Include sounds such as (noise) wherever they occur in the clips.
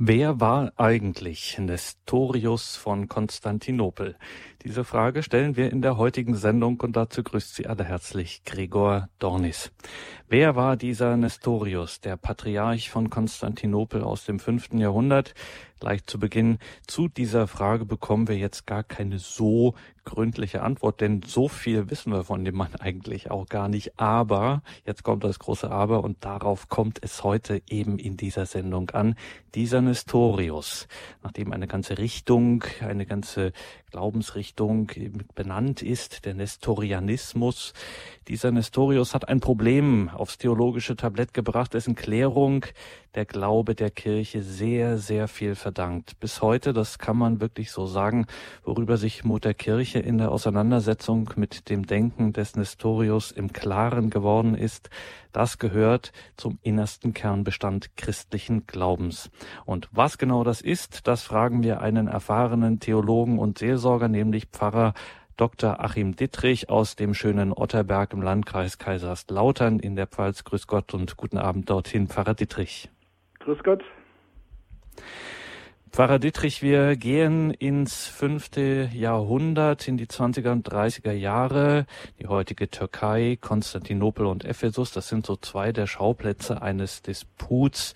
Wer war eigentlich Nestorius von Konstantinopel? Diese Frage stellen wir in der heutigen Sendung und dazu grüßt Sie alle herzlich Gregor Dornis. Wer war dieser Nestorius, der Patriarch von Konstantinopel aus dem fünften Jahrhundert? Gleich zu Beginn zu dieser Frage bekommen wir jetzt gar keine so gründliche Antwort, denn so viel wissen wir von dem Mann eigentlich auch gar nicht. Aber, jetzt kommt das große Aber und darauf kommt es heute eben in dieser Sendung an. Dieser Nestorius, nachdem eine ganze Richtung, eine ganze Glaubensrichtung benannt ist, der Nestorianismus. Dieser Nestorius hat ein Problem aufs theologische Tablett gebracht, dessen Klärung der Glaube der Kirche sehr, sehr viel verdankt. Bis heute, das kann man wirklich so sagen, worüber sich Mutter Kirche in der Auseinandersetzung mit dem Denken des Nestorius im Klaren geworden ist, das gehört zum innersten Kernbestand christlichen Glaubens. Und was genau das ist, das fragen wir einen erfahrenen Theologen und Seelsorger, nämlich Pfarrer Dr. Achim Dittrich aus dem schönen Otterberg im Landkreis Kaiserslautern in der Pfalz. Grüß Gott und guten Abend dorthin, Pfarrer Dittrich. Grüß Gott. Pfarrer Dittrich, wir gehen ins fünfte Jahrhundert, in die 20er und 30er Jahre. Die heutige Türkei, Konstantinopel und Ephesus, das sind so zwei der Schauplätze eines Disputs,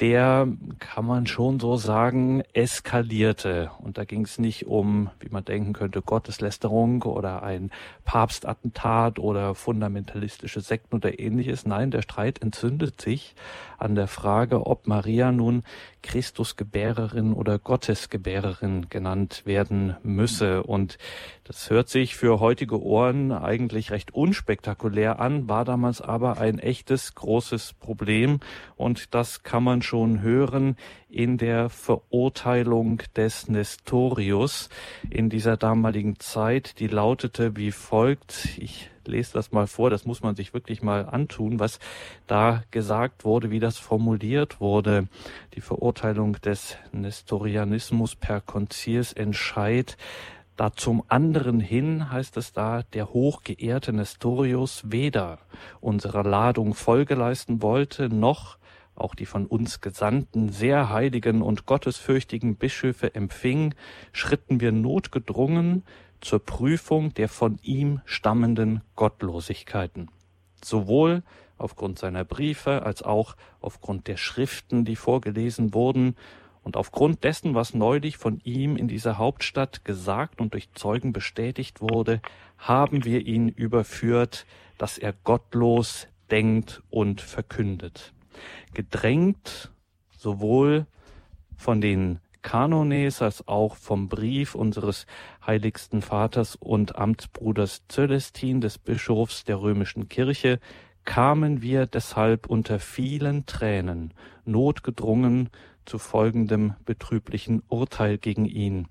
der, kann man schon so sagen, eskalierte. Und da ging es nicht um, wie man denken könnte, Gotteslästerung oder ein Papstattentat oder fundamentalistische Sekten oder ähnliches. Nein, der Streit entzündet sich an der Frage, ob Maria nun Christusgebärerin oder Gottesgebärerin genannt werden müsse. Und das hört sich für heutige Ohren eigentlich recht unspektakulär an, war damals aber ein echtes großes Problem. Und das kann man schon hören in der Verurteilung des Nestorius in dieser damaligen Zeit. Die lautete wie folgt. Ich lese das mal vor, das muss man sich wirklich mal antun, was da gesagt wurde, wie das formuliert wurde. Die Verurteilung des Nestorianismus per Konzilsentscheid. Da zum anderen hin heißt es da, der hochgeehrte Nestorius weder unserer Ladung Folge leisten wollte, noch auch die von uns gesandten, sehr heiligen und gottesfürchtigen Bischöfe empfing, schritten wir notgedrungen zur Prüfung der von ihm stammenden Gottlosigkeiten. Sowohl aufgrund seiner Briefe als auch aufgrund der Schriften, die vorgelesen wurden, und aufgrund dessen, was neulich von ihm in dieser Hauptstadt gesagt und durch Zeugen bestätigt wurde, haben wir ihn überführt, dass er gottlos denkt und verkündet. Gedrängt, sowohl von den Kanones als auch vom Brief unseres heiligsten Vaters und Amtsbruders Zölestin, des Bischofs der römischen Kirche, kamen wir deshalb unter vielen Tränen notgedrungen zu folgendem betrüblichen Urteil gegen ihn.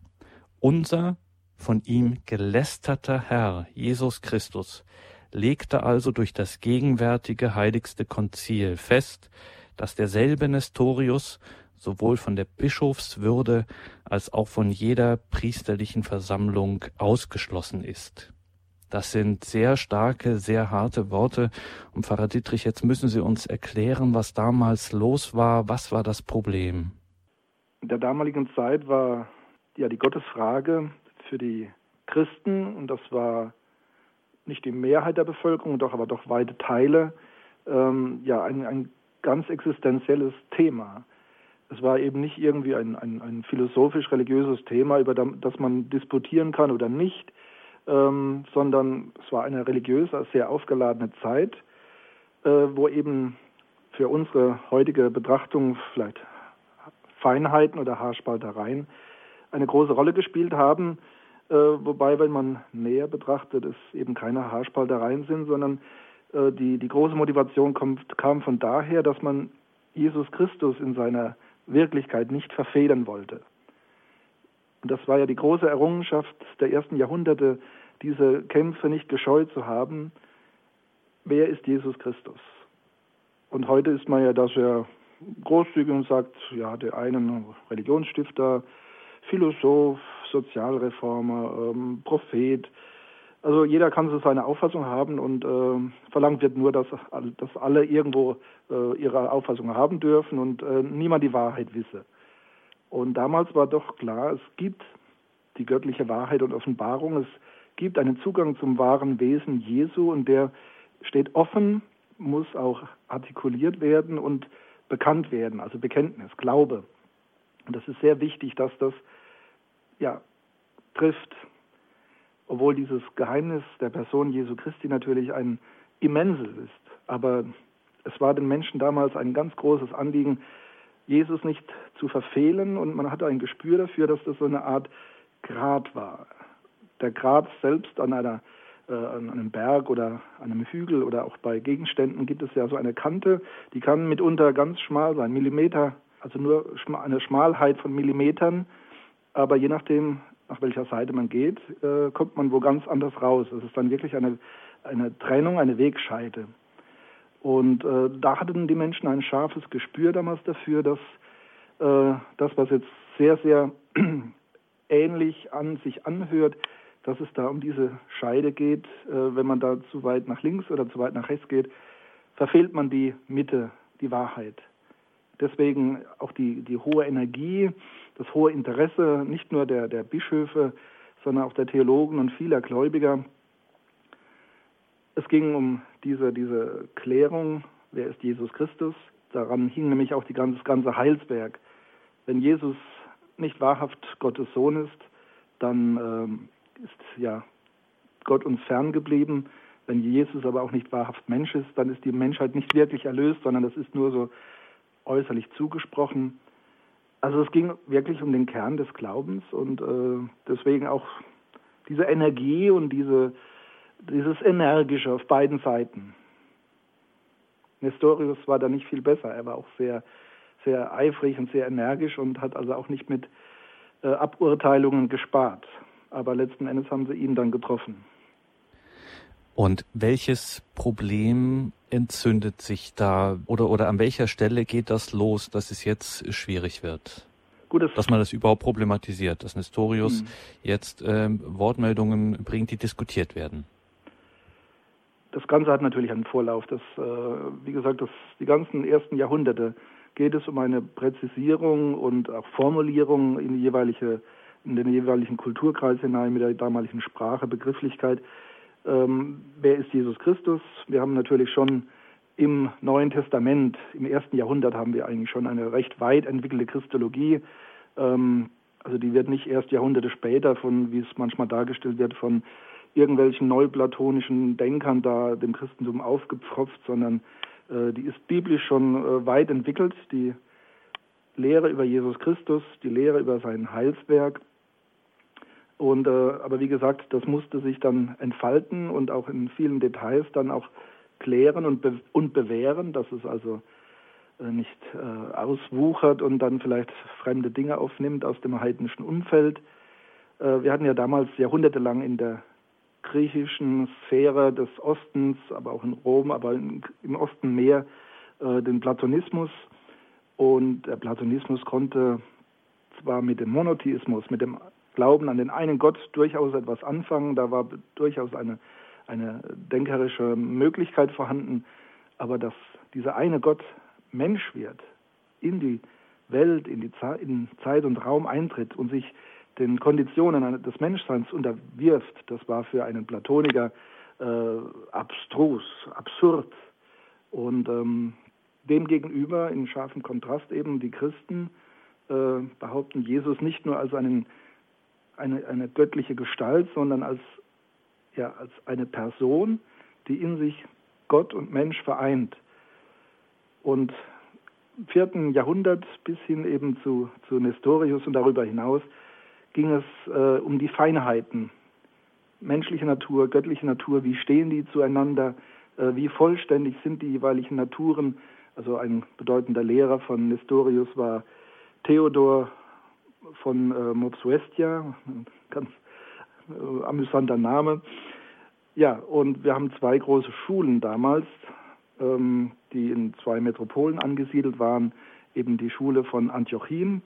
Unser von ihm gelästerter Herr Jesus Christus legte also durch das gegenwärtige heiligste Konzil fest, dass derselbe Nestorius sowohl von der Bischofswürde als auch von jeder priesterlichen Versammlung ausgeschlossen ist. Das sind sehr starke, sehr harte Worte. Und Pfarrer Dietrich, jetzt müssen Sie uns erklären, was damals los war. Was war das Problem? In der damaligen Zeit war ja die Gottesfrage für die Christen, und das war nicht die Mehrheit der Bevölkerung, doch aber doch weite Teile, ähm, ja, ein, ein ganz existenzielles Thema. Es war eben nicht irgendwie ein, ein, ein philosophisch-religiöses Thema, über das man disputieren kann oder nicht, ähm, sondern es war eine religiöse, sehr aufgeladene Zeit, äh, wo eben für unsere heutige Betrachtung vielleicht Feinheiten oder Haarspaltereien eine große Rolle gespielt haben. Äh, wobei, wenn man näher betrachtet, es eben keine Haarspaltereien sind, sondern äh, die, die große Motivation kommt, kam von daher, dass man Jesus Christus in seiner Wirklichkeit nicht verfedern wollte. Und das war ja die große Errungenschaft der ersten Jahrhunderte, diese Kämpfe nicht gescheut zu haben. Wer ist Jesus Christus? Und heute ist man ja da sehr großzügig und sagt, ja, der eine Religionsstifter, Philosoph, Sozialreformer, ähm, Prophet, also jeder kann so seine Auffassung haben und äh, verlangt wird nur, dass, dass alle irgendwo äh, ihre Auffassung haben dürfen und äh, niemand die Wahrheit wisse. Und damals war doch klar, es gibt die göttliche Wahrheit und Offenbarung, es gibt einen Zugang zum wahren Wesen Jesu und der steht offen, muss auch artikuliert werden und bekannt werden, also Bekenntnis, Glaube. Und das ist sehr wichtig, dass das ja trifft, obwohl dieses Geheimnis der Person Jesu Christi natürlich ein immenses ist. Aber es war den Menschen damals ein ganz großes Anliegen, Jesus nicht zu verfehlen und man hatte ein Gespür dafür, dass das so eine Art Grat war. Der Grat selbst an, einer, äh, an einem Berg oder einem Hügel oder auch bei Gegenständen gibt es ja so eine Kante, die kann mitunter ganz schmal sein, Millimeter, also nur eine Schmalheit von Millimetern, aber je nachdem, nach welcher Seite man geht, äh, kommt man wo ganz anders raus. Es ist dann wirklich eine, eine Trennung, eine Wegscheide. Und äh, da hatten die Menschen ein scharfes Gespür damals dafür, dass äh, das, was jetzt sehr, sehr (clears throat) ähnlich an sich anhört, dass es da um diese Scheide geht. Äh, wenn man da zu weit nach links oder zu weit nach rechts geht, verfehlt man die Mitte, die Wahrheit. Deswegen auch die, die hohe Energie, das hohe Interesse nicht nur der, der Bischöfe, sondern auch der Theologen und vieler Gläubiger es ging um diese, diese Klärung, wer ist Jesus Christus. Daran hing nämlich auch ganze, das ganze Heilswerk. Wenn Jesus nicht wahrhaft Gottes Sohn ist, dann ähm, ist ja Gott uns ferngeblieben. Wenn Jesus aber auch nicht wahrhaft Mensch ist, dann ist die Menschheit nicht wirklich erlöst, sondern das ist nur so äußerlich zugesprochen. Also es ging wirklich um den Kern des Glaubens und äh, deswegen auch diese Energie und diese dieses Energische auf beiden Seiten. Nestorius war da nicht viel besser. Er war auch sehr, sehr eifrig und sehr energisch und hat also auch nicht mit äh, Aburteilungen gespart. Aber letzten Endes haben sie ihn dann getroffen. Und welches Problem entzündet sich da oder, oder an welcher Stelle geht das los, dass es jetzt schwierig wird? Gut, dass man das überhaupt problematisiert, dass Nestorius hm. jetzt ähm, Wortmeldungen bringt, die diskutiert werden. Das Ganze hat natürlich einen Vorlauf. Das, äh, wie gesagt, das, die ganzen ersten Jahrhunderte geht es um eine Präzisierung und auch Formulierung in, die jeweilige, in den jeweiligen Kulturkreis hinein mit der damaligen Sprache, Begrifflichkeit. Ähm, wer ist Jesus Christus? Wir haben natürlich schon im Neuen Testament, im ersten Jahrhundert haben wir eigentlich schon eine recht weit entwickelte Christologie. Ähm, also die wird nicht erst Jahrhunderte später von, wie es manchmal dargestellt wird, von irgendwelchen neuplatonischen Denkern da dem Christentum aufgepfropft, sondern äh, die ist biblisch schon äh, weit entwickelt, die Lehre über Jesus Christus, die Lehre über sein Heilswerk. Und äh, aber wie gesagt, das musste sich dann entfalten und auch in vielen Details dann auch klären und, be und bewähren, dass es also äh, nicht äh, auswuchert und dann vielleicht fremde Dinge aufnimmt aus dem heidnischen Umfeld. Äh, wir hatten ja damals jahrhundertelang in der griechischen Sphäre des Ostens, aber auch in Rom, aber in, im Osten mehr äh, den Platonismus. Und der Platonismus konnte zwar mit dem Monotheismus, mit dem Glauben an den einen Gott durchaus etwas anfangen, da war durchaus eine, eine denkerische Möglichkeit vorhanden, aber dass dieser eine Gott Mensch wird, in die Welt, in die in Zeit und Raum eintritt und sich den Konditionen des Menschseins unterwirft, das war für einen Platoniker äh, abstrus, absurd. Und ähm, demgegenüber in scharfem Kontrast eben die Christen äh, behaupten Jesus nicht nur als einen, eine, eine göttliche Gestalt, sondern als, ja, als eine Person, die in sich Gott und Mensch vereint. Und im vierten Jahrhundert bis hin eben zu, zu Nestorius und darüber hinaus ging es äh, um die Feinheiten. Menschliche Natur, göttliche Natur, wie stehen die zueinander, äh, wie vollständig sind die jeweiligen Naturen. Also ein bedeutender Lehrer von Nestorius war Theodor von äh, Mopsuestia, ganz äh, amüsanter Name. Ja, und wir haben zwei große Schulen damals, ähm, die in zwei Metropolen angesiedelt waren, eben die Schule von Antiochien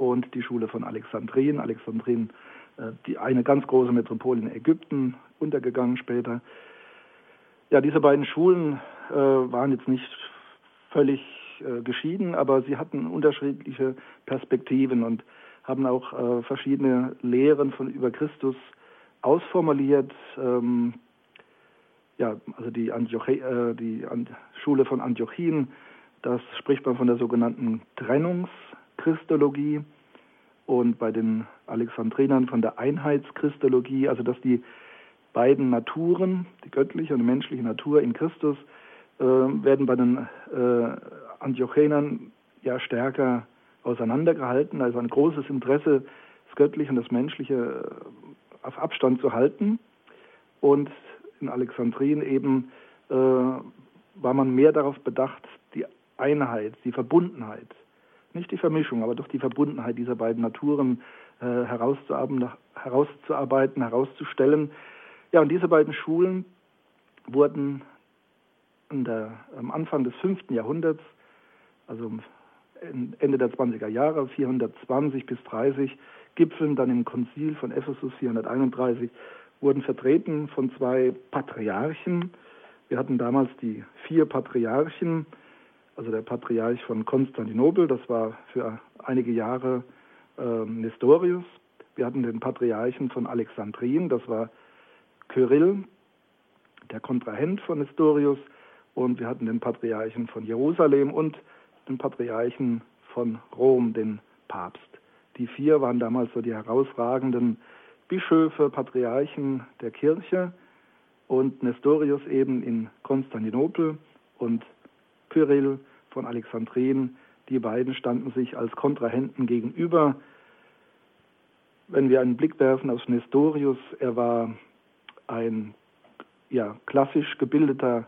und die Schule von Alexandrien. Alexandrien, äh, die eine ganz große Metropole in Ägypten, untergegangen später. Ja, diese beiden Schulen äh, waren jetzt nicht völlig äh, geschieden, aber sie hatten unterschiedliche Perspektiven und haben auch verschiedene Lehren von über Christus ausformuliert. Ähm, ja, also die, Antioche, die Schule von Antiochien, das spricht man von der sogenannten Trennungschristologie und bei den Alexandrinern von der Einheitschristologie, also dass die beiden Naturen, die göttliche und die menschliche Natur in Christus, äh, werden bei den äh, Antiochenern ja stärker auseinandergehalten, also ein großes Interesse, das Göttliche und das Menschliche äh, auf Abstand zu halten. Und in Alexandrien eben äh, war man mehr darauf bedacht, die Einheit, die Verbundenheit, nicht die Vermischung, aber doch die Verbundenheit dieser beiden Naturen äh, herauszuarbeiten, herauszuarbeiten, herauszustellen. Ja, und diese beiden Schulen wurden der, am Anfang des 5. Jahrhunderts, also Ende der 20er Jahre, 420 bis 30, gipfeln dann im Konzil von Ephesus 431, wurden vertreten von zwei Patriarchen. Wir hatten damals die vier Patriarchen, also der Patriarch von Konstantinopel, das war für einige Jahre äh, Nestorius. Wir hatten den Patriarchen von Alexandrien, das war Kyrill, der Kontrahent von Nestorius. Und wir hatten den Patriarchen von Jerusalem und den Patriarchen von Rom, den Papst. Die vier waren damals so die herausragenden Bischöfe, Patriarchen der Kirche und Nestorius eben in Konstantinopel und Kyrill von Alexandrien. Die beiden standen sich als Kontrahenten gegenüber. Wenn wir einen Blick werfen auf Nestorius, er war ein ja, klassisch gebildeter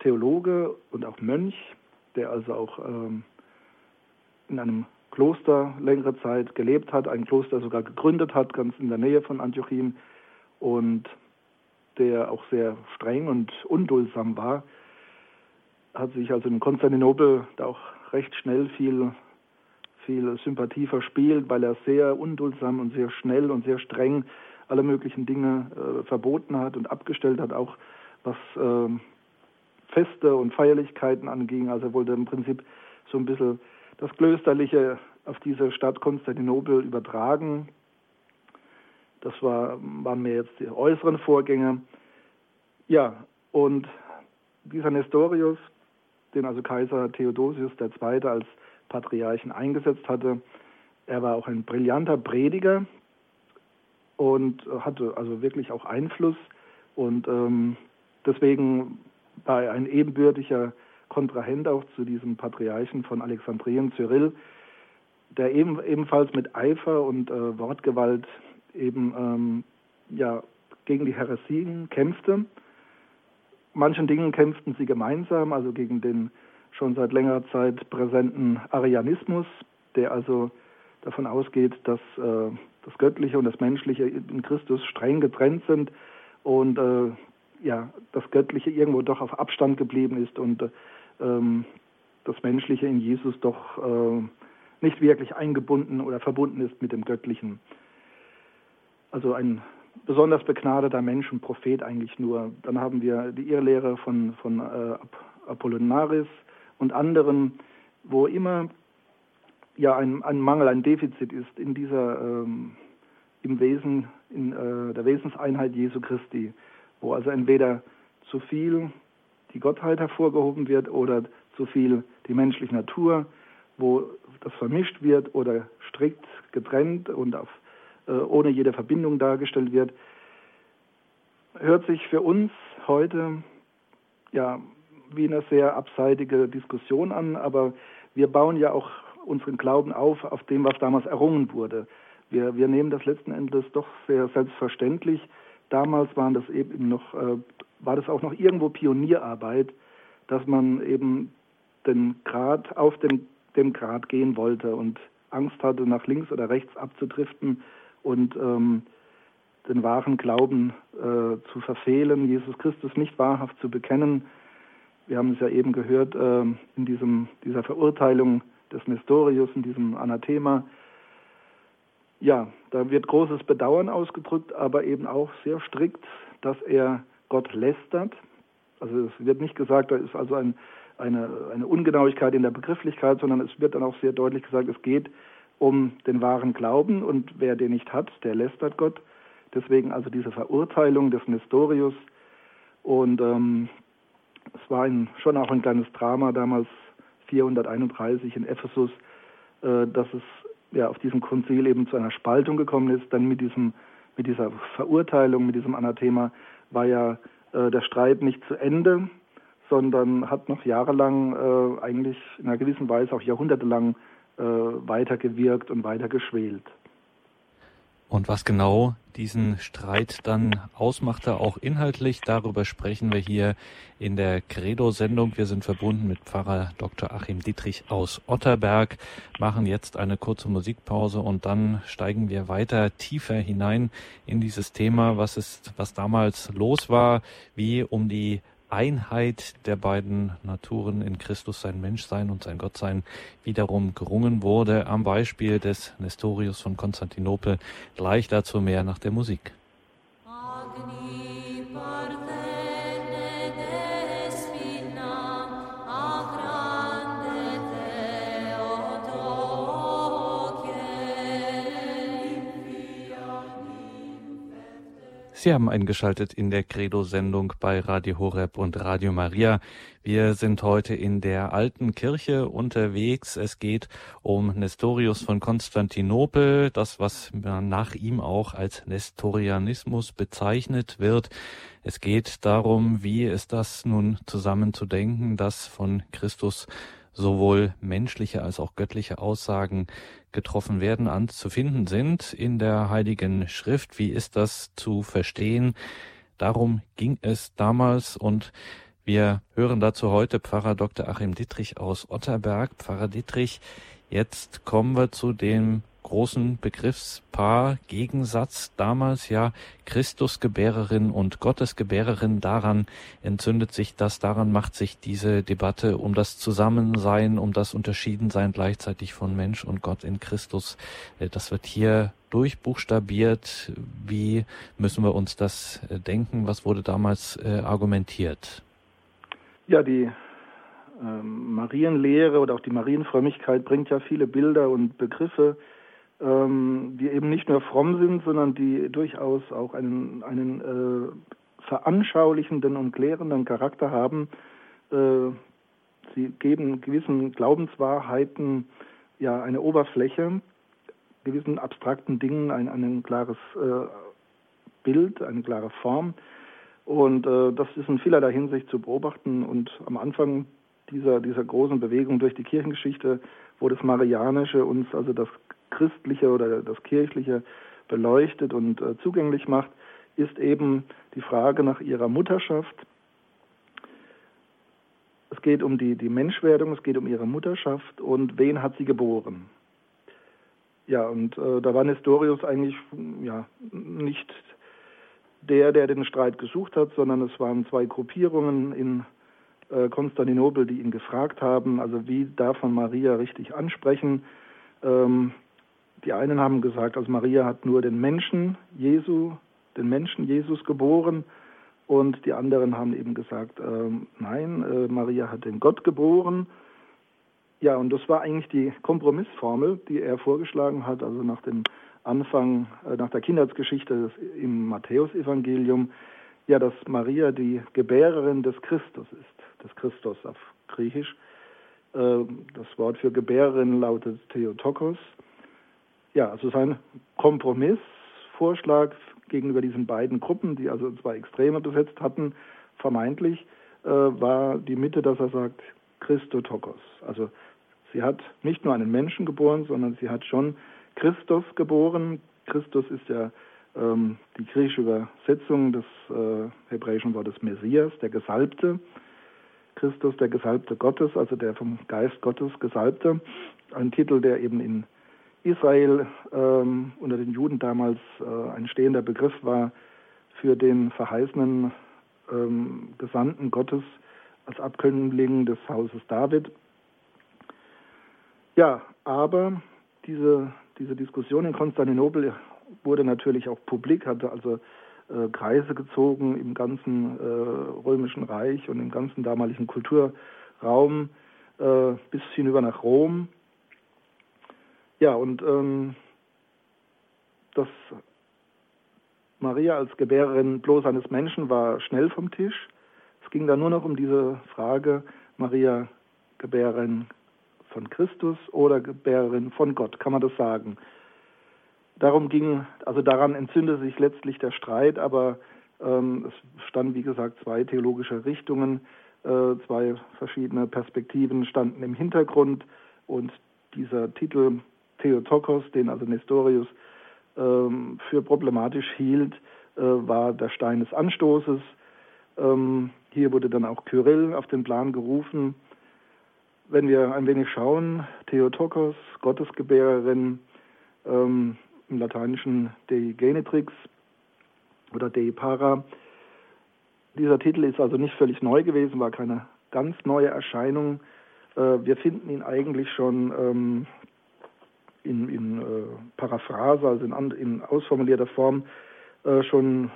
Theologe und auch Mönch, der also auch ähm, in einem Kloster längere Zeit gelebt hat, ein Kloster sogar gegründet hat, ganz in der Nähe von Antiochien und der auch sehr streng und unduldsam war, hat sich also in Konstantinopel da auch recht schnell viel, viel Sympathie verspielt, weil er sehr unduldsam und sehr schnell und sehr streng alle möglichen Dinge äh, verboten hat und abgestellt hat, auch was äh, Feste und Feierlichkeiten anging. Also er wollte im Prinzip so ein bisschen das Klösterliche auf diese Stadt Konstantinopel übertragen. Das war, waren mir jetzt die äußeren Vorgänge. Ja, und dieser Nestorius, den also Kaiser Theodosius II. als Patriarchen eingesetzt hatte, er war auch ein brillanter Prediger und hatte also wirklich auch Einfluss. Und ähm, deswegen war er ein ebenbürtiger Kontrahent auch zu diesem Patriarchen von Alexandrien, Cyril, der eben, ebenfalls mit Eifer und äh, Wortgewalt eben ähm, ja, gegen die Heresien kämpfte. Manchen Dingen kämpften sie gemeinsam, also gegen den schon seit längerer Zeit präsenten Arianismus, der also davon ausgeht, dass äh, das Göttliche und das Menschliche in Christus streng getrennt sind und äh, ja, das Göttliche irgendwo doch auf Abstand geblieben ist und ähm, das Menschliche in Jesus doch äh, nicht wirklich eingebunden oder verbunden ist mit dem Göttlichen. Also ein besonders begnadeter Mensch, ein Prophet eigentlich nur. Dann haben wir die Irrlehre von, von äh, Apollinaris und anderen, wo immer ja ein, ein Mangel, ein Defizit ist in dieser ähm, im Wesen, in äh, der Wesenseinheit Jesu Christi wo also entweder zu viel die Gottheit hervorgehoben wird oder zu viel die menschliche Natur, wo das vermischt wird oder strikt getrennt und auf, ohne jede Verbindung dargestellt wird, hört sich für uns heute ja wie eine sehr abseitige Diskussion an, aber wir bauen ja auch unseren Glauben auf, auf dem, was damals errungen wurde. Wir, wir nehmen das letzten Endes doch sehr selbstverständlich damals waren das eben noch, äh, war das auch noch irgendwo Pionierarbeit, dass man eben den Grad auf dem, dem Grad gehen wollte und Angst hatte, nach links oder rechts abzudriften und ähm, den wahren Glauben äh, zu verfehlen, Jesus Christus nicht wahrhaft zu bekennen. Wir haben es ja eben gehört äh, in diesem, dieser Verurteilung des Nestorius, in diesem Anathema, ja, da wird großes Bedauern ausgedrückt, aber eben auch sehr strikt, dass er Gott lästert. Also es wird nicht gesagt, da ist also ein, eine, eine Ungenauigkeit in der Begrifflichkeit, sondern es wird dann auch sehr deutlich gesagt, es geht den wahren Glauben und wer den nicht hat, der lästert Gott. Deswegen also diese Verurteilung des Nestorius. Und ähm, es war ein, schon auch ein kleines Drama damals 431 in Ephesus, äh, dass es ja auf diesem Konzil eben zu einer Spaltung gekommen ist. Dann mit diesem mit dieser Verurteilung, mit diesem Anathema war ja äh, der Streit nicht zu Ende, sondern hat noch jahrelang äh, eigentlich in einer gewissen Weise auch jahrhundertelang äh, weitergewirkt und weiter geschwelt. Und was genau diesen Streit dann ausmachte, auch inhaltlich, darüber sprechen wir hier in der Credo-Sendung. Wir sind verbunden mit Pfarrer Dr. Achim Dietrich aus Otterberg, machen jetzt eine kurze Musikpause und dann steigen wir weiter tiefer hinein in dieses Thema, was ist, was damals los war, wie um die Einheit der beiden Naturen in Christus, sein Menschsein und sein Gottsein, wiederum gerungen wurde, am Beispiel des Nestorius von Konstantinopel. Gleich dazu mehr nach der Musik. Sie haben eingeschaltet in der Credo-Sendung bei Radio Horeb und Radio Maria. Wir sind heute in der alten Kirche unterwegs. Es geht um Nestorius von Konstantinopel, das, was nach ihm auch als Nestorianismus bezeichnet wird. Es geht darum, wie ist das nun zusammenzudenken, dass von Christus sowohl menschliche als auch göttliche Aussagen getroffen werden, anzufinden sind in der Heiligen Schrift. Wie ist das zu verstehen? Darum ging es damals und wir hören dazu heute Pfarrer Dr. Achim Dittrich aus Otterberg. Pfarrer Dittrich, jetzt kommen wir zu dem großen Begriffspaar, Gegensatz damals ja Christusgebärerin und Gottesgebärerin. Daran entzündet sich das, daran macht sich diese Debatte um das Zusammensein, um das Unterschiedensein gleichzeitig von Mensch und Gott in Christus. Äh, das wird hier durchbuchstabiert. Wie müssen wir uns das äh, denken? Was wurde damals äh, argumentiert? Ja, die ähm, Marienlehre oder auch die Marienfrömmigkeit bringt ja viele Bilder und Begriffe ähm, die eben nicht nur fromm sind, sondern die durchaus auch einen, einen äh, veranschaulichenden und klärenden Charakter haben. Äh, sie geben gewissen Glaubenswahrheiten ja eine Oberfläche, gewissen abstrakten Dingen ein, ein klares äh, Bild, eine klare Form. Und äh, das ist in vielerlei Hinsicht zu beobachten. Und am Anfang dieser, dieser großen Bewegung durch die Kirchengeschichte, wo das Marianische uns also das Christliche oder das Kirchliche beleuchtet und äh, zugänglich macht, ist eben die Frage nach ihrer Mutterschaft. Es geht um die, die Menschwerdung, es geht um ihre Mutterschaft und wen hat sie geboren. Ja, und äh, da war Nestorius eigentlich ja, nicht der, der den Streit gesucht hat, sondern es waren zwei Gruppierungen in äh, Konstantinopel, die ihn gefragt haben, also wie darf man Maria richtig ansprechen. Ähm, die einen haben gesagt, also Maria hat nur den Menschen Jesu, den Menschen Jesus geboren. Und die anderen haben eben gesagt, äh, nein, äh, Maria hat den Gott geboren. Ja, und das war eigentlich die Kompromissformel, die er vorgeschlagen hat, also nach dem Anfang, äh, nach der Kindheitsgeschichte im Matthäusevangelium, ja, dass Maria die Gebärerin des Christus ist, des Christus auf Griechisch. Äh, das Wort für Gebärerin lautet Theotokos. Ja, also sein Kompromissvorschlag gegenüber diesen beiden Gruppen, die also zwei Extreme besetzt hatten, vermeintlich, äh, war die Mitte, dass er sagt, Christotokos. Also sie hat nicht nur einen Menschen geboren, sondern sie hat schon Christus geboren. Christus ist ja ähm, die griechische Übersetzung des äh, hebräischen Wortes Messias, der Gesalbte. Christus, der Gesalbte Gottes, also der vom Geist Gottes Gesalbte. Ein Titel, der eben in Israel ähm, unter den Juden damals äh, ein stehender Begriff war für den verheißenen ähm, Gesandten Gottes als Abkömmling des Hauses David. Ja, aber diese, diese Diskussion in Konstantinopel wurde natürlich auch publik, hatte also äh, Kreise gezogen im ganzen äh, römischen Reich und im ganzen damaligen Kulturraum Raum äh, bis hinüber nach Rom. Ja, und ähm, dass Maria als Gebärerin bloß eines Menschen war schnell vom Tisch. Es ging da nur noch um diese Frage, Maria Gebärerin von Christus oder Gebärerin von Gott, kann man das sagen. Darum ging, also daran entzündete sich letztlich der Streit, aber ähm, es standen, wie gesagt, zwei theologische Richtungen, äh, zwei verschiedene Perspektiven standen im Hintergrund und dieser Titel Theotokos, den also Nestorius ähm, für problematisch hielt, äh, war der Stein des Anstoßes. Ähm, hier wurde dann auch Kyrill auf den Plan gerufen. Wenn wir ein wenig schauen, Theotokos, Gottesgebärerin, ähm, im Lateinischen Dei Genetrix oder Dei Para. Dieser Titel ist also nicht völlig neu gewesen, war keine ganz neue Erscheinung. Äh, wir finden ihn eigentlich schon ähm, in, in äh, Paraphrase, also in, in ausformulierter Form, äh, schon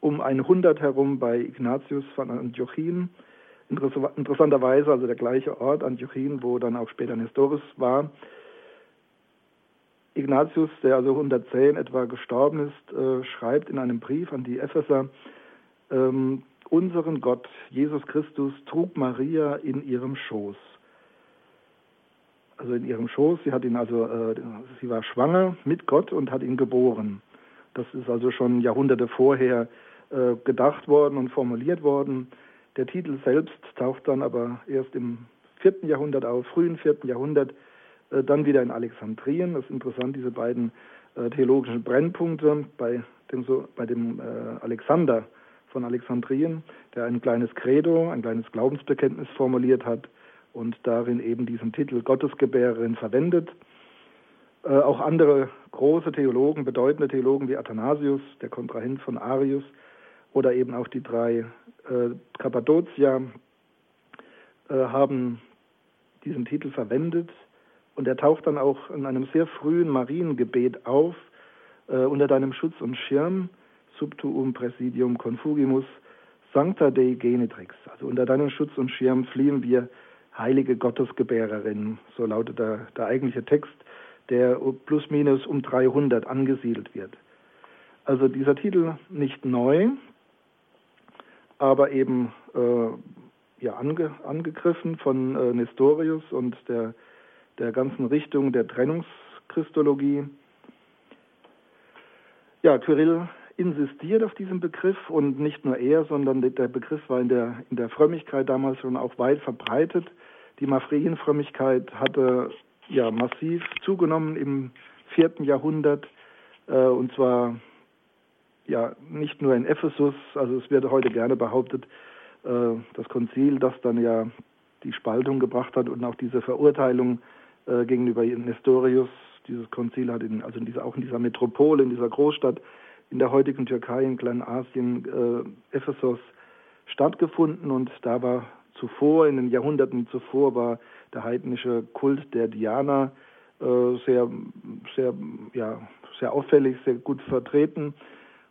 um 100 herum bei Ignatius von Antiochien. interessanterweise also der gleiche Ort, Antiochien, wo dann auch später Nestorius war. Ignatius, der also 110 etwa gestorben ist, äh, schreibt in einem Brief an die Epheser, ähm, unseren Gott, Jesus Christus, trug Maria in ihrem Schoß also in ihrem Schoß. Sie hat ihn also, äh, sie war schwanger mit Gott und hat ihn geboren. Das ist also schon Jahrhunderte vorher äh, gedacht worden und formuliert worden. Der Titel selbst taucht dann aber erst im vierten Jahrhundert auf, frühen vierten Jahrhundert, äh, dann wieder in Alexandrien. Das ist interessant, diese beiden äh, theologischen Brennpunkte bei dem, so, bei dem äh, Alexander von Alexandrien, der ein kleines Credo, ein kleines Glaubensbekenntnis formuliert hat und darin eben diesen Titel Gottesgebärerin verwendet. Äh, auch andere große Theologen, bedeutende Theologen wie Athanasius, der Kontrahent von Arius, oder eben auch die drei äh, Kappadokier äh, haben diesen Titel verwendet. Und er taucht dann auch in einem sehr frühen Mariengebet auf, äh, unter deinem Schutz und Schirm, subtuum presidium confugimus, sancta Dei genetrix. Also unter deinem Schutz und Schirm fliehen wir heilige Gottesgebärerin, so lautet der, der eigentliche Text, der plus minus um 300 angesiedelt wird. Also dieser Titel nicht neu, aber eben äh, ja, ange, angegriffen von äh, Nestorius und der, der ganzen Richtung der Trennungschristologie. Ja, Kyrill insistiert auf diesen Begriff und nicht nur er, sondern der Begriff war in der, in der Frömmigkeit damals schon auch weit verbreitet. Die Maphrienfrömmigkeit hatte ja massiv zugenommen im vierten Jahrhundert äh, und zwar ja nicht nur in Ephesus, also es wird heute gerne behauptet, äh, das Konzil, das dann ja die Spaltung gebracht hat und auch diese Verurteilung äh, gegenüber Nestorius, dieses Konzil hat in, also in dieser, auch in dieser Metropole, in dieser Großstadt in der heutigen Türkei, in Kleinasien, äh, Ephesus stattgefunden und da war zuvor, in den Jahrhunderten zuvor, war der heidnische Kult der Diana äh, sehr, sehr, ja, sehr auffällig, sehr gut vertreten.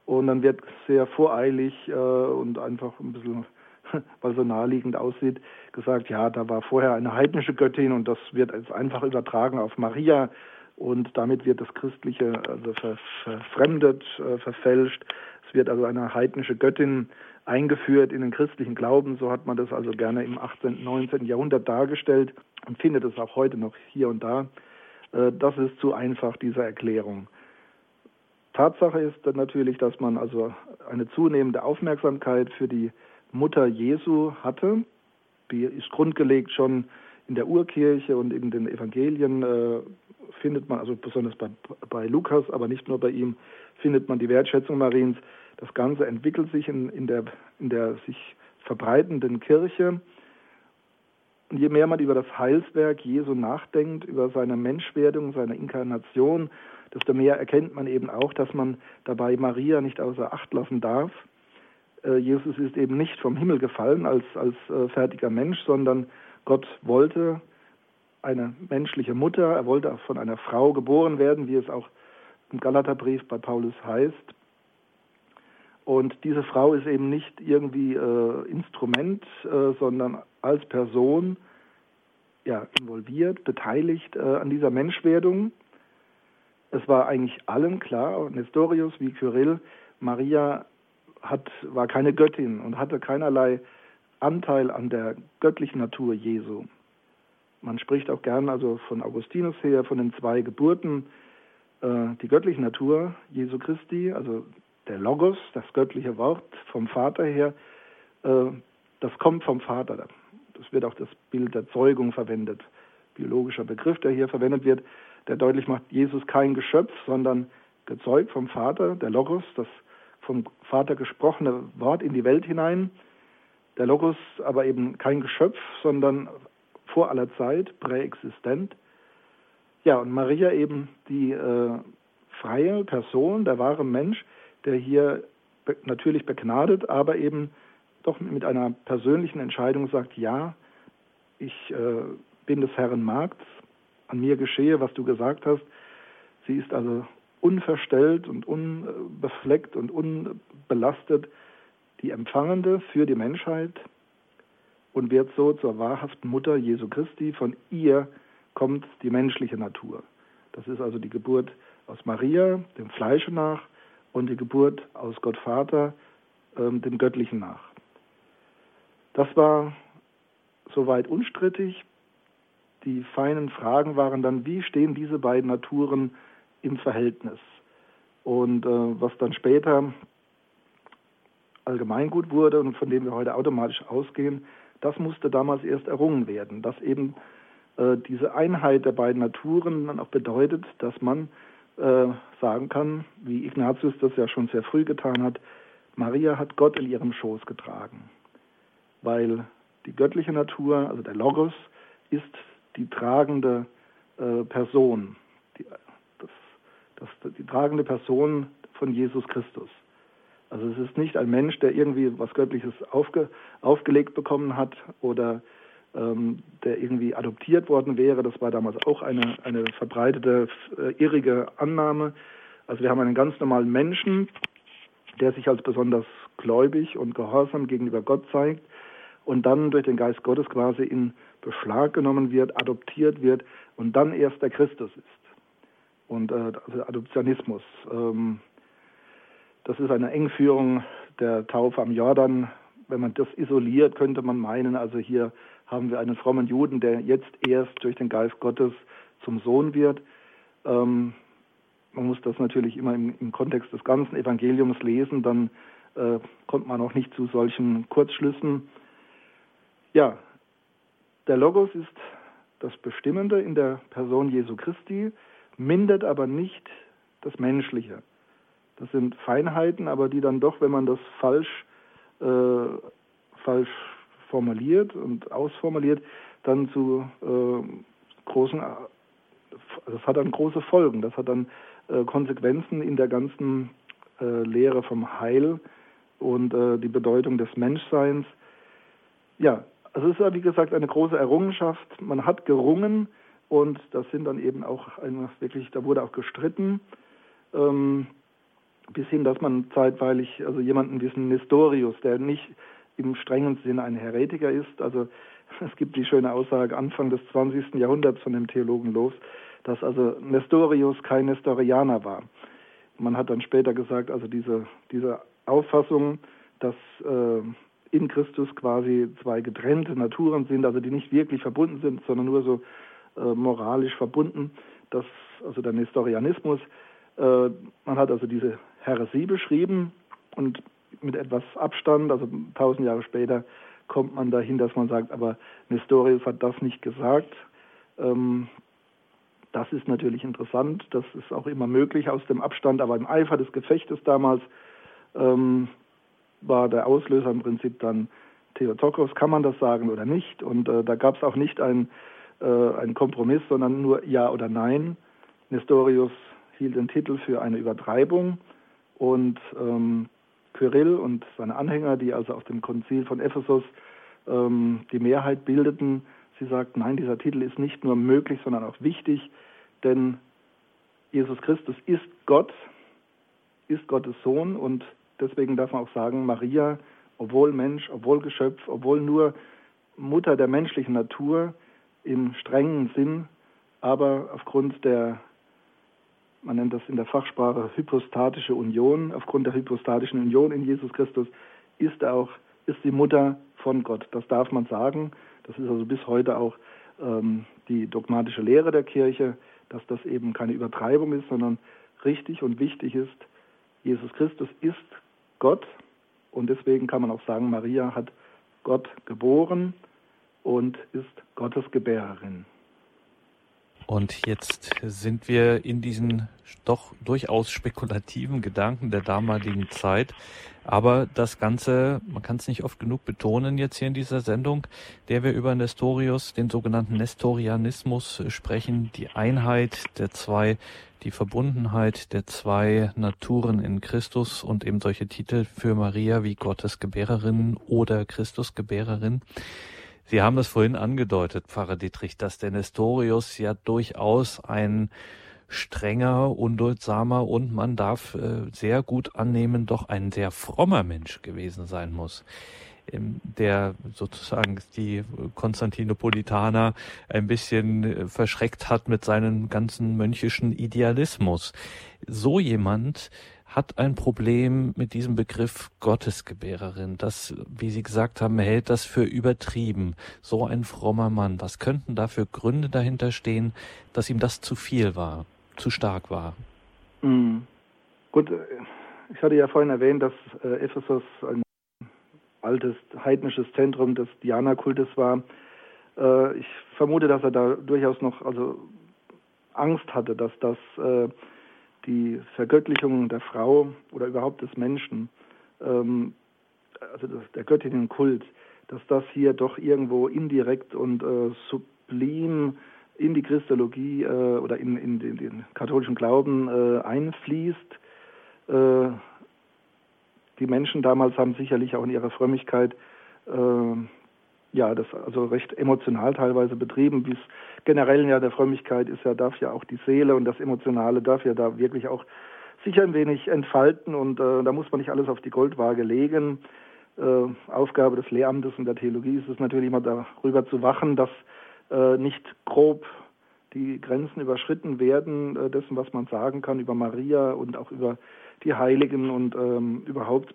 Und dann wird sehr voreilig äh, und einfach ein bisschen, (laughs) weil so naheliegend aussieht, gesagt, ja, da war vorher eine heidnische Göttin und das wird jetzt einfach übertragen auf Maria und damit wird das Christliche also ver, verfremdet, äh, verfälscht. Es wird also eine heidnische Göttin eingeführt in den christlichen Glauben. So hat man das also gerne im 18., 19. Jahrhundert dargestellt und findet es auch heute noch hier und da. Äh, das ist zu einfach, diese Erklärung. Tatsache ist dann natürlich, dass man also eine zunehmende Aufmerksamkeit für die Mutter Jesu hatte. Die ist grundgelegt schon in der Urkirche und in den Evangelien äh, findet man, also besonders bei, bei Lukas, aber nicht nur bei ihm, findet man die Wertschätzung Mariens. Das Ganze entwickelt sich in, in, der, in der sich verbreitenden Kirche. Und je mehr man über das Heilswerk Jesu nachdenkt, über seine Menschwerdung, seine Inkarnation, desto mehr erkennt man eben auch, dass man dabei Maria nicht außer Acht lassen darf. Äh, Jesus ist eben nicht vom Himmel gefallen als, als äh, fertiger Mensch, sondern Gott wollte eine menschliche Mutter, er wollte auch von einer Frau geboren werden, wie es auch im Galaterbrief bei Paulus heißt. Und diese Frau ist eben nicht irgendwie äh, Instrument, äh, sondern als Person ja, involviert, beteiligt äh, an dieser Menschwerdung. Es war eigentlich allen klar, Nestorius wie Kyrill, Maria hat, war keine Göttin und hatte keinerlei Anteil an der göttlichen Natur Jesu. Man spricht auch gern also von Augustinus her von den zwei Geburten, äh, die göttliche Natur Jesu Christi, also der Logos, das göttliche Wort vom Vater her, äh, das kommt vom Vater. Das wird auch das Bild der Zeugung verwendet, biologischer Begriff, der hier verwendet wird, der deutlich macht, Jesus kein Geschöpf, sondern gezeugt vom Vater, der Logos, das vom Vater gesprochene Wort in die Welt hinein. Der Logos aber eben kein Geschöpf, sondern vor aller Zeit, präexistent. Ja, und Maria eben die äh, freie Person, der wahre Mensch, der hier natürlich begnadet, aber eben doch mit einer persönlichen Entscheidung sagt, ja, ich äh, bin des Herrn Magd, an mir geschehe, was du gesagt hast. Sie ist also unverstellt und unbefleckt und unbelastet die Empfangende für die Menschheit und wird so zur wahrhaften Mutter Jesu Christi. Von ihr kommt die menschliche Natur. Das ist also die Geburt aus Maria, dem Fleische nach, und die Geburt aus Gott Vater, ähm, dem Göttlichen nach. Das war soweit unstrittig. Die feinen Fragen waren dann, wie stehen diese beiden Naturen im Verhältnis? Und äh, was dann später Allgemeingut wurde und von dem wir heute automatisch ausgehen, das musste damals erst errungen werden, dass eben äh, diese Einheit der beiden Naturen dann auch bedeutet, dass man äh, sagen kann, wie Ignatius das ja schon sehr früh getan hat, Maria hat Gott in ihrem Schoß getragen, weil die göttliche Natur, also der Logos, ist die tragende äh, Person, die, das, das, die tragende Person von Jesus Christus. Also es ist nicht ein Mensch, der irgendwie was Göttliches aufge, aufgelegt bekommen hat oder ähm, der irgendwie adoptiert worden wäre. Das war damals auch eine, eine verbreitete, äh, irrige Annahme. Also wir haben einen ganz normalen Menschen, der sich als besonders gläubig und gehorsam gegenüber Gott zeigt und dann durch den Geist Gottes quasi in Beschlag genommen wird, adoptiert wird und dann erst der Christus ist. Und äh, also Adoptionismus. Ähm, das ist eine Engführung der Taufe am Jordan. Wenn man das isoliert, könnte man meinen, also hier haben wir einen frommen Juden, der jetzt erst durch den Geist Gottes zum Sohn wird. Ähm, man muss das natürlich immer im, im, Kontext des ganzen Evangeliums lesen, dann äh, kommt man auch nicht zu solchen Kurzschlüssen. Ja, der Logos ist das Bestimmende in der Person Jesu Christi, mindert aber nicht das Menschliche. Das sind Feinheiten, aber die dann doch, wenn man das falsch, äh, falsch formuliert und ausformuliert, dann zu äh, großen, das hat dann große Folgen, das hat dann äh, Konsequenzen in der ganzen äh, Lehre vom Heil und äh, die Bedeutung des Menschseins. Ja, also es ist ja wie gesagt eine große Errungenschaft. Man hat gerungen und das sind dann eben auch eine, wirklich, da wurde auch gestritten. Ähm, bis hin, dass man zeitweilig, also jemanden wie Nestorius, der nicht im strengen Sinne ein Heretiker ist, also (laughs) es gibt die schöne Aussage Anfang des 20. Jahrhunderts von dem Theologen Los, dass also Nestorius kein Nestorianer war. Man hat dann später gesagt, also diese, diese Auffassung, dass äh, in Christus quasi zwei getrennte Naturen sind, also die nicht wirklich verbunden sind, sondern nur so äh, moralisch verbunden, dass also der Nestorianismus, äh, man hat also diese Heresie beschrieben und mit etwas Abstand, also tausend Jahre später, kommt man dahin, dass man sagt, aber Nestorius hat das nicht gesagt. Ähm, das ist natürlich interessant, das ist auch immer möglich aus dem Abstand, aber im Eifer des Gefechtes damals ähm, war der Auslöser im Prinzip dann Theotokos, kann man das sagen oder nicht? Und äh, da gab es auch nicht einen, äh, einen Kompromiss, sondern nur Ja oder Nein. Nestorius hielt den Titel für eine Übertreibung und ähm, Kyrill und seine Anhänger, die also auf dem Konzil von Ephesus ähm, die Mehrheit bildeten, sie sagten, nein, dieser Titel ist nicht nur möglich, sondern auch wichtig, denn Jesus Christus ist Gott, ist Gottes Sohn und deswegen darf man auch sagen, Maria, obwohl Mensch, obwohl Geschöpf, obwohl nur Mutter der menschlichen Natur, im strengen Sinn, aber aufgrund der, man nennt das in der Fachsprache hypostatische Union, aufgrund der hypostatischen Union in Jesus Christus ist er auch, ist die Mutter von Gott. Das darf man sagen. Das ist also bis heute auch ähm, die dogmatische Lehre der Kirche, dass das eben keine Übertreibung ist, sondern richtig und wichtig ist. Jesus Christus ist Gott und deswegen kann man auch sagen, Maria hat Gott geboren und ist Gottes Gebärerin. Und jetzt sind wir in diesen doch durchaus spekulativen Gedanken der damaligen Zeit. Aber das Ganze, man kann es nicht oft genug betonen jetzt hier in dieser Sendung, der wir über Nestorius, den sogenannten Nestorianismus sprechen, die Einheit der zwei, die Verbundenheit der zwei Naturen in Christus und eben solche Titel für Maria wie Gottes Gebärerin oder Christus Gebärerin. Sie haben es vorhin angedeutet, Pfarrer Dietrich, dass der Nestorius ja durchaus ein strenger, unduldsamer und man darf äh, sehr gut annehmen, doch ein sehr frommer Mensch gewesen sein muss ähm, der sozusagen die Konstantinopolitaner ein bisschen äh, verschreckt hat mit seinem ganzen mönchischen Idealismus. So jemand hat ein Problem mit diesem Begriff Gottesgebärerin. Das, wie Sie gesagt haben, hält das für übertrieben. So ein frommer Mann. Was könnten da für Gründe dahinter stehen, dass ihm das zu viel war, zu stark war? Mhm. Gut, ich hatte ja vorhin erwähnt, dass äh, Ephesus ein altes heidnisches Zentrum des Diana-Kultes war. Äh, ich vermute, dass er da durchaus noch also Angst hatte, dass das äh, die Vergöttlichung der Frau oder überhaupt des Menschen, ähm, also das, der Göttinnenkult, dass das hier doch irgendwo indirekt und äh, sublim in die Christologie äh, oder in, in, den, den, katholischen Glauben äh, einfließt. Äh, die Menschen damals haben sicherlich auch in ihrer Frömmigkeit äh, ja, das also recht emotional teilweise betrieben, wie es generell ja der Frömmigkeit ist ja, darf ja auch die Seele und das Emotionale darf ja da wirklich auch sich ein wenig entfalten und äh, da muss man nicht alles auf die Goldwaage legen. Äh, Aufgabe des Lehramtes und der Theologie ist es natürlich immer darüber zu wachen, dass äh, nicht grob die Grenzen überschritten werden, äh, dessen, was man sagen kann über Maria und auch über die Heiligen und ähm, überhaupt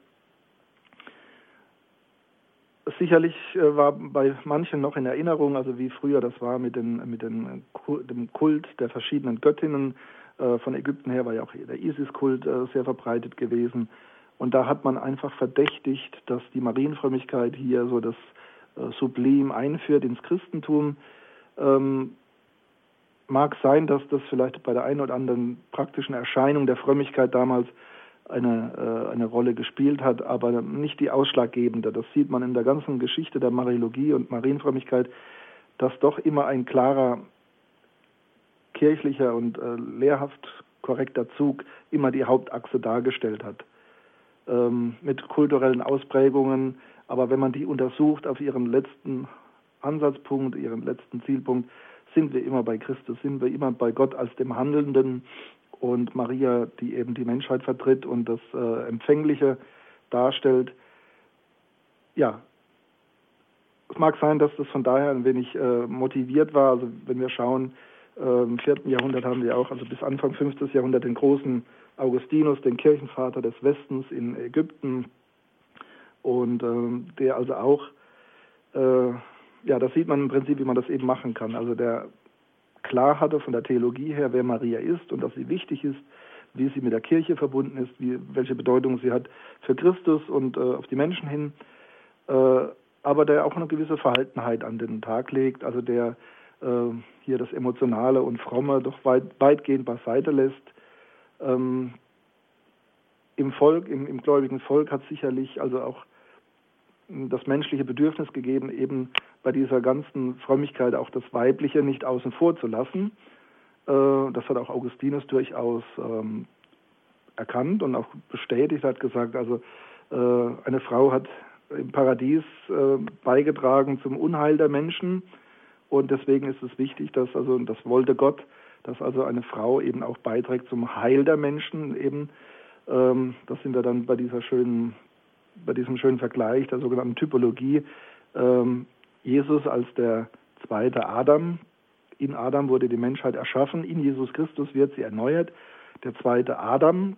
sicherlich äh, war bei manchen noch in Erinnerung, also wie früher das war mit, den, mit den, dem Kult der verschiedenen Göttinnen. Äh, von Ägypten her war ja auch der Isis-Kult äh, sehr verbreitet gewesen. Und da hat man einfach verdächtigt, dass die Marienfrömmigkeit hier so das Sublim einführt ins Christentum. Ähm, mag sein, dass das vielleicht bei der einen oder anderen praktischen Erscheinung der Frömmigkeit damals eine, äh, eine Rolle gespielt hat, aber nicht die ausschlaggebende. Das sieht man in der ganzen Geschichte der Mariologie und Marienfrömmigkeit, dass doch immer ein klarer kirchlicher und äh, lehrhaft korrekter Zug immer die Hauptachse dargestellt hat. Ähm, mit kulturellen Ausprägungen, aber wenn man die untersucht auf ihren letzten Ansatzpunkt, ihren letzten Zielpunkt, sind wir immer bei Christus, sind wir immer bei Gott als dem Handelnden und Maria, die eben die Menschheit vertritt und das äh, Empfängliche darstellt. Ja, es mag sein, dass das von daher ein wenig äh, motiviert war. Also wenn wir schauen, äh, im vierten Jahrhundert haben wir auch, also bis Anfang 5. Jahrhundert, den großen Augustinus, den Kirchenvater des Westens in Ägypten. Und ähm, der also auch, äh, ja, das sieht man im Prinzip, wie man das eben machen kann. Also der klar hatte von der Theologie her, wer Maria ist und dass sie wichtig ist, wie sie mit der Kirche verbunden ist, wie, welche Bedeutung sie hat für Christus und äh, auf die Menschen hin, äh, aber der auch eine gewisse Verhaltenheit an den Tag legt, also der äh, hier das Emotionale und Fromme doch weit, weitgehend beiseite lässt. Ähm, Im Volk, im, im gläubigen Volk hat sicherlich also auch das menschliche Bedürfnis gegeben, eben bei dieser ganzen Frömmigkeit auch das Weibliche nicht außen vor zu lassen. Äh, das hat auch Augustinus durchaus ähm, erkannt und auch bestätigt, hat gesagt, also äh, eine Frau hat im Paradies äh, beigetragen zum Unheil der Menschen und deswegen ist es wichtig, dass also das wollte Gott, dass also eine Frau eben auch beiträgt zum Heil der Menschen eben. Ähm, das sind wir dann bei dieser schönen bei diesem schönen Vergleich der sogenannten Typologie ähm, Jesus als der zweite Adam. In Adam wurde die Menschheit erschaffen, in Jesus Christus wird sie erneuert. Der zweite Adam,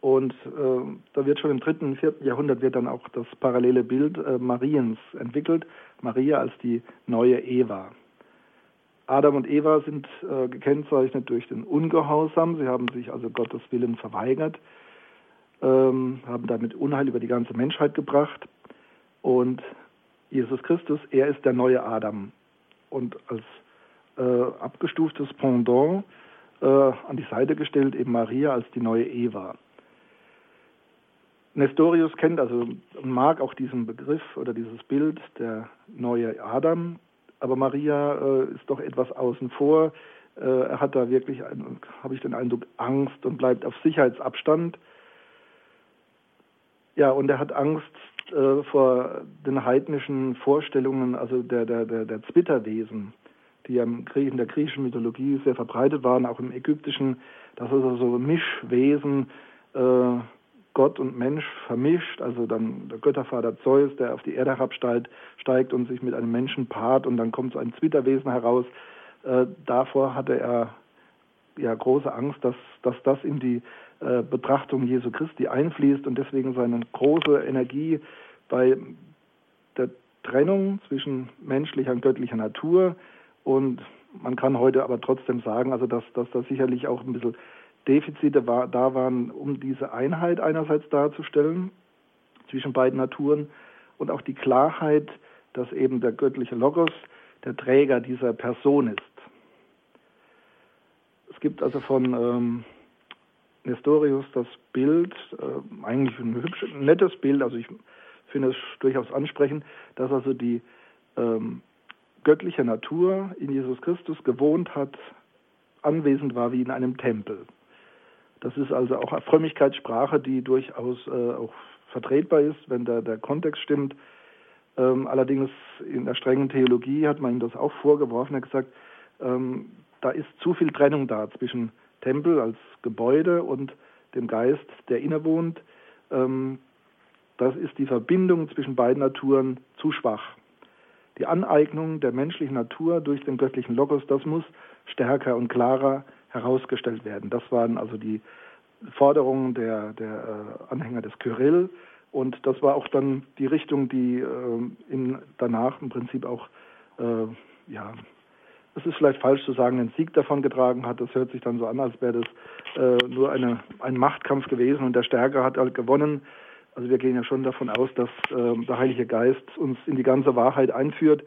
und äh, da wird schon im dritten, vierten Jahrhundert wird dann auch das parallele Bild äh, Mariens entwickelt. Maria als die neue Eva. Adam und Eva sind äh, gekennzeichnet durch den Ungehorsam. Sie haben sich also Gottes Willen verweigert, ähm, haben damit Unheil über die ganze Menschheit gebracht. Und Jesus Christus, er ist der neue Adam. Und als äh, abgestuftes Pendant äh, an die Seite gestellt eben Maria als die neue Eva. Nestorius kennt also und mag auch diesen Begriff oder dieses Bild der neue Adam, aber Maria äh, ist doch etwas außen vor. Äh, er hat da wirklich, habe ich den Eindruck, Angst und bleibt auf Sicherheitsabstand. Ja, und er hat Angst äh, vor den heidnischen Vorstellungen, also der, der, der, der Zwitterwesen, die ja in der griechischen Mythologie sehr verbreitet waren, auch im ägyptischen, das ist also so Mischwesen, äh, Gott und Mensch vermischt, also dann der Göttervater Zeus, der auf die Erde herabsteigt steigt und sich mit einem Menschen paart und dann kommt so ein Zwitterwesen heraus. Äh, davor hatte er ja große Angst, dass, dass das in die äh, Betrachtung Jesu Christi einfließt und deswegen seine große Energie bei der Trennung zwischen menschlicher und göttlicher Natur und man kann heute aber trotzdem sagen, also dass, dass das sicherlich auch ein bisschen Defizite war, da waren, um diese Einheit einerseits darzustellen zwischen beiden Naturen und auch die Klarheit, dass eben der göttliche Logos der Träger dieser Person ist. Es gibt also von ähm, Nestorius das Bild, äh, eigentlich ein hübsches, nettes Bild, also ich finde es durchaus ansprechend, dass also die ähm, göttliche Natur in Jesus Christus gewohnt hat, anwesend war wie in einem Tempel. Das ist also auch eine Frömmigkeitssprache, die durchaus äh, auch vertretbar ist, wenn der, der Kontext stimmt. Ähm, allerdings in der strengen Theologie hat man ihm das auch vorgeworfen. Er hat gesagt, ähm, da ist zu viel Trennung da zwischen Tempel als Gebäude und dem Geist, der innewohnt. Ähm, das ist die Verbindung zwischen beiden Naturen zu schwach. Die Aneignung der menschlichen Natur durch den göttlichen Logos, das muss stärker und klarer herausgestellt werden. Das waren also die Forderungen der, der äh, Anhänger des Kyrill. Und das war auch dann die Richtung, die äh, in, danach im Prinzip auch, äh, ja, es ist vielleicht falsch zu sagen, den Sieg davon getragen hat. Das hört sich dann so an, als wäre das äh, nur eine, ein Machtkampf gewesen und der Stärke hat halt gewonnen. Also wir gehen ja schon davon aus, dass äh, der Heilige Geist uns in die ganze Wahrheit einführt,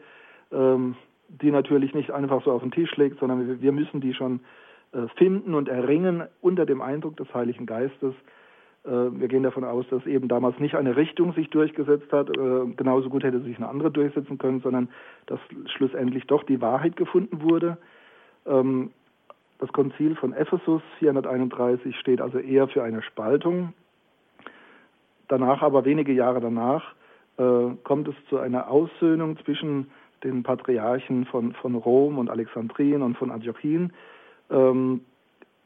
ähm, die natürlich nicht einfach so auf den Tisch legt, sondern wir, wir müssen die schon äh, finden und erringen unter dem Eindruck des Heiligen Geistes. Äh, wir gehen davon aus, dass eben damals nicht eine Richtung sich durchgesetzt hat, äh, genauso gut hätte sich eine andere durchsetzen können, sondern dass schlussendlich doch die Wahrheit gefunden wurde. Ähm, das Konzil von Ephesus 431 steht also eher für eine Spaltung. Danach aber, wenige Jahre danach, kommt es zu einer Aussöhnung zwischen den Patriarchen von, von Rom und Alexandrien und von Antiochien ähm,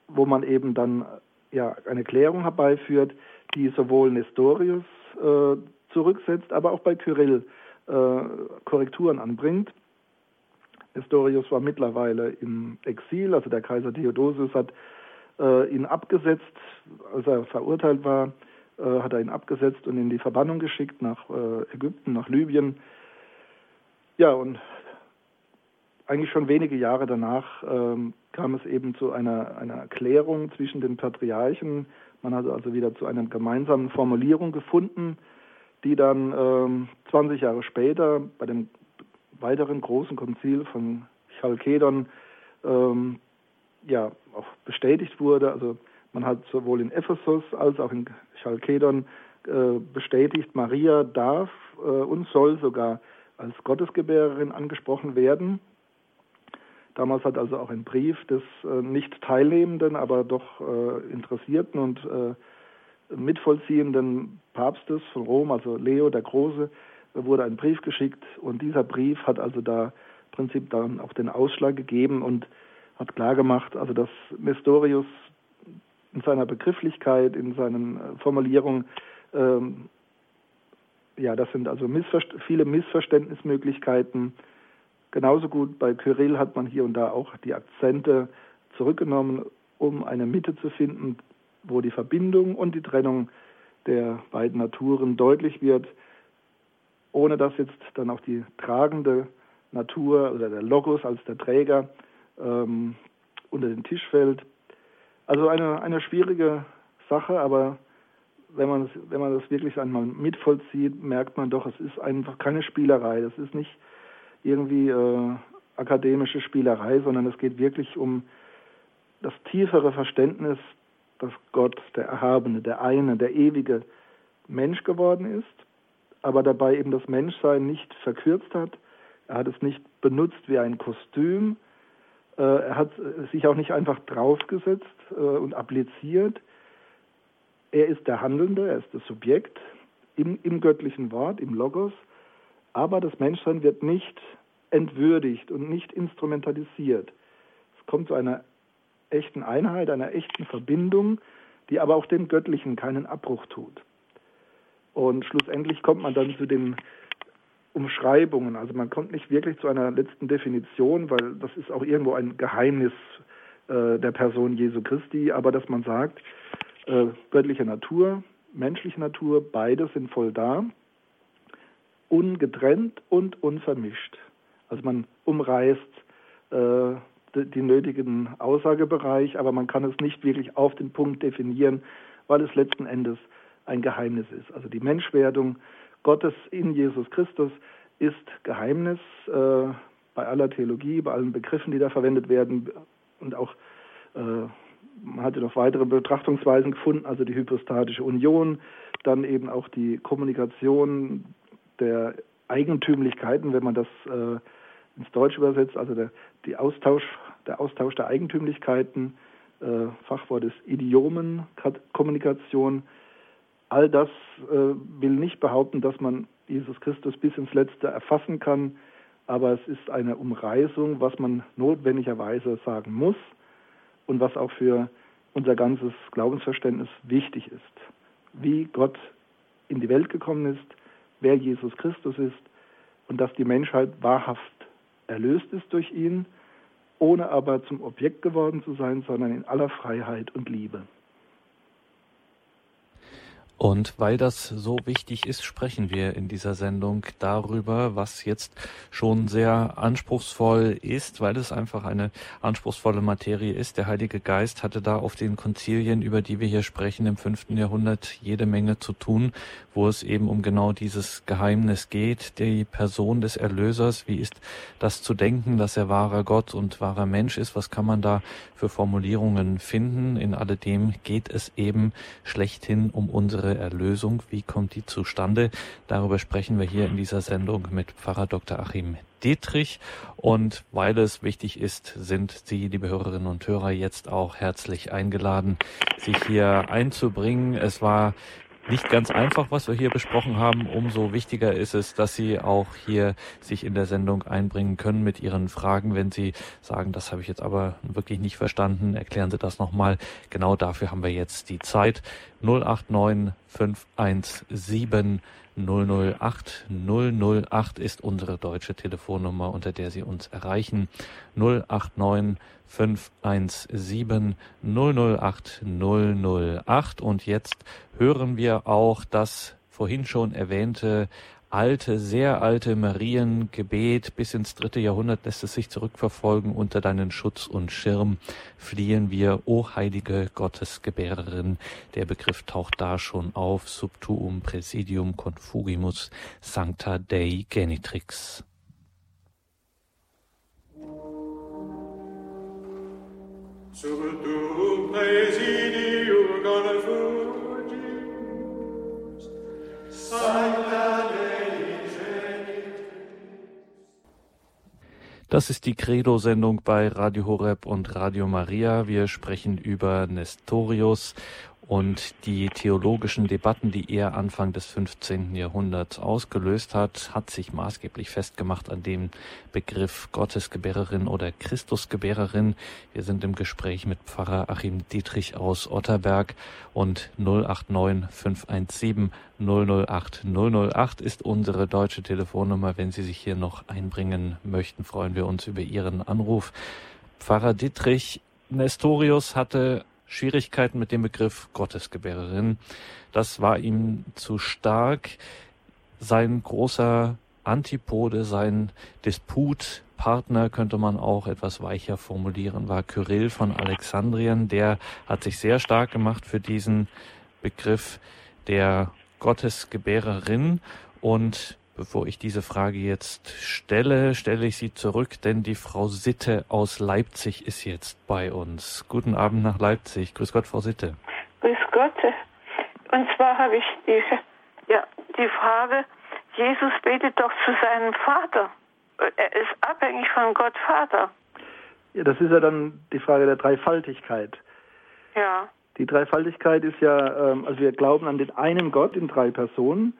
wo man eben dann ja eine Klärung herbeiführt, die sowohl Nestorius äh, zurücksetzt, aber auch bei Kyrill äh, Korrekturen anbringt. Nestorius war mittlerweile im Exil, also der Kaiser Theodosius hat äh, ihn abgesetzt, als er verurteilt war, äh, hat er ihn abgesetzt und in die Verbannung geschickt nach äh, Ägypten, nach Libyen. Ja, und eigentlich schon wenige Jahre danach ähm, kam es eben zu einer, einer Klärung zwischen den Patriarchen. Man hat also wieder zu einer gemeinsamen Formulierung gefunden, die dann ähm, 20 Jahre später bei dem weiteren großen Konzil von Chalkedon ähm, ja auch bestätigt wurde. Also man hat sowohl in Ephesus als auch in Chalkedon äh, bestätigt, Maria darf äh, und soll sogar als Gottesgebärerin angesprochen werden. Damals hat also auch ein Brief des äh, nicht teilnehmenden, aber doch äh, interessierten und äh, mitvollziehenden Papstes von Rom, also Leo der Große, wurde ein Brief geschickt und dieser Brief hat also da im Prinzip dann auch den Ausschlag gegeben und hat klargemacht, also dass Nestorius in seiner Begrifflichkeit, in seinen äh, Formulierungen, ähm, ja, das sind also Missver viele Missverständnismöglichkeiten, Genauso gut bei Kyrill hat man hier und da auch die Akzente zurückgenommen, um eine Mitte zu finden, wo die Verbindung und die Trennung der beiden Naturen deutlich wird, ohne dass jetzt dann auch die tragende Natur oder der Logos als der Träger ähm, unter den Tisch fällt. Also eine, eine schwierige Sache, aber wenn man, das, wenn man das wirklich einmal mitvollzieht, merkt man doch, es ist einfach keine Spielerei. Das ist nicht irgendwie äh, akademische Spielerei, sondern es geht wirklich um das tiefere Verständnis, dass Gott, der Erhabene, der eine, der ewige Mensch geworden ist, aber dabei eben das Menschsein nicht verkürzt hat. Er hat es nicht benutzt wie ein Kostüm. Äh, er hat sich auch nicht einfach draufgesetzt äh, und appliziert. Er ist der Handelnde, er ist das Subjekt im, im göttlichen Wort, im Logos. Aber das Menschsein wird nicht entwürdigt und nicht instrumentalisiert. Es kommt zu einer echten Einheit, einer echten Verbindung, die aber auch dem Göttlichen keinen Abbruch tut. Und schlussendlich kommt man dann zu den Umschreibungen. Also man kommt nicht wirklich zu einer letzten Definition, weil das ist auch irgendwo ein Geheimnis äh, der Person Jesu Christi, aber dass man sagt, äh, göttliche Natur, menschliche Natur, beide sind voll da, ungetrennt und unvermischt. Also man umreißt äh, die nötigen Aussagebereich, aber man kann es nicht wirklich auf den Punkt definieren, weil es letzten Endes ein Geheimnis ist. Also die Menschwerdung Gottes in Jesus Christus ist Geheimnis äh, bei aller Theologie, bei allen Begriffen, die da verwendet werden und auch äh, man hatte noch weitere Betrachtungsweisen gefunden, also die hypostatische Union, dann eben auch die Kommunikation der Eigentümlichkeiten, wenn man das äh, ins Deutsche übersetzt, also der, Austausch, der Austausch der Eigentümlichkeiten, äh, Fachwort ist Idiomenkommunikation. All das äh, will nicht behaupten, dass man Jesus Christus bis ins Letzte erfassen kann, aber es ist eine Umreißung, was man notwendigerweise sagen muss und was auch für unser ganzes Glaubensverständnis wichtig ist. Wie Gott in die Welt gekommen ist, wer Jesus Christus ist und dass die Menschheit wahrhaft erlöst ist durch ihn, ohne aber zum Objekt geworden zu sein, sondern in aller Freiheit und Liebe. Und weil das so wichtig ist, sprechen wir in dieser Sendung darüber, was jetzt schon sehr anspruchsvoll ist, weil es einfach eine anspruchsvolle Materie ist. Der Heilige Geist hatte da auf den Konzilien, über die wir hier sprechen, im fünften Jahrhundert jede Menge zu tun, wo es eben um genau dieses Geheimnis geht, die Person des Erlösers. Wie ist das zu denken, dass er wahrer Gott und wahrer Mensch ist? Was kann man da für Formulierungen finden? In alledem geht es eben schlechthin um unsere unsere Erlösung? Wie kommt die zustande? Darüber sprechen wir hier in dieser Sendung mit Pfarrer Dr. Achim Dietrich. Und weil es wichtig ist, sind Sie, liebe Hörerinnen und Hörer, jetzt auch herzlich eingeladen, sich hier einzubringen. Es war nicht ganz einfach, was wir hier besprochen haben. Umso wichtiger ist es, dass Sie auch hier sich in der Sendung einbringen können mit Ihren Fragen. Wenn Sie sagen, das habe ich jetzt aber wirklich nicht verstanden, erklären Sie das nochmal. Genau dafür haben wir jetzt die Zeit. 089 517 008 008 ist unsere deutsche Telefonnummer, unter der Sie uns erreichen. 089 517 008 008 und jetzt hören wir auch das vorhin schon erwähnte alte, sehr alte Mariengebet bis ins dritte Jahrhundert lässt es sich zurückverfolgen. Unter deinen Schutz und Schirm fliehen wir, o heilige Gottesgebärerin. Der Begriff taucht da schon auf. Subtuum Presidium Confugimus Sancta Dei Genitrix. Das ist die Credo-Sendung bei Radio Horeb und Radio Maria. Wir sprechen über Nestorius Und die theologischen Debatten, die er Anfang des 15. Jahrhunderts ausgelöst hat, hat sich maßgeblich festgemacht an dem Begriff Gottesgebärerin oder Christusgebärerin. Wir sind im Gespräch mit Pfarrer Achim Dietrich aus Otterberg und 089 517 008 008 ist unsere deutsche Telefonnummer. Wenn Sie sich hier noch einbringen möchten, freuen wir uns über Ihren Anruf. Pfarrer Dietrich Nestorius hatte Schwierigkeiten mit dem Begriff Gottesgebärerin. Das war ihm zu stark. Sein großer Antipode, sein Disputpartner könnte man auch etwas weicher formulieren, war Kyrill von Alexandrien. Der hat sich sehr stark gemacht für diesen Begriff der Gottesgebärerin und Bevor ich diese Frage jetzt stelle, stelle ich sie zurück, denn die Frau Sitte aus Leipzig ist jetzt bei uns. Guten Abend nach Leipzig. Grüß Gott, Frau Sitte. Grüß Gott. Und zwar habe ich die, ja, die Frage, Jesus betet doch zu seinem Vater. Er ist abhängig von Gott Vater. Ja, das ist ja dann die Frage der Dreifaltigkeit. Ja. Die Dreifaltigkeit ist ja, ähm, also wir glauben an den einen Gott in drei Personen.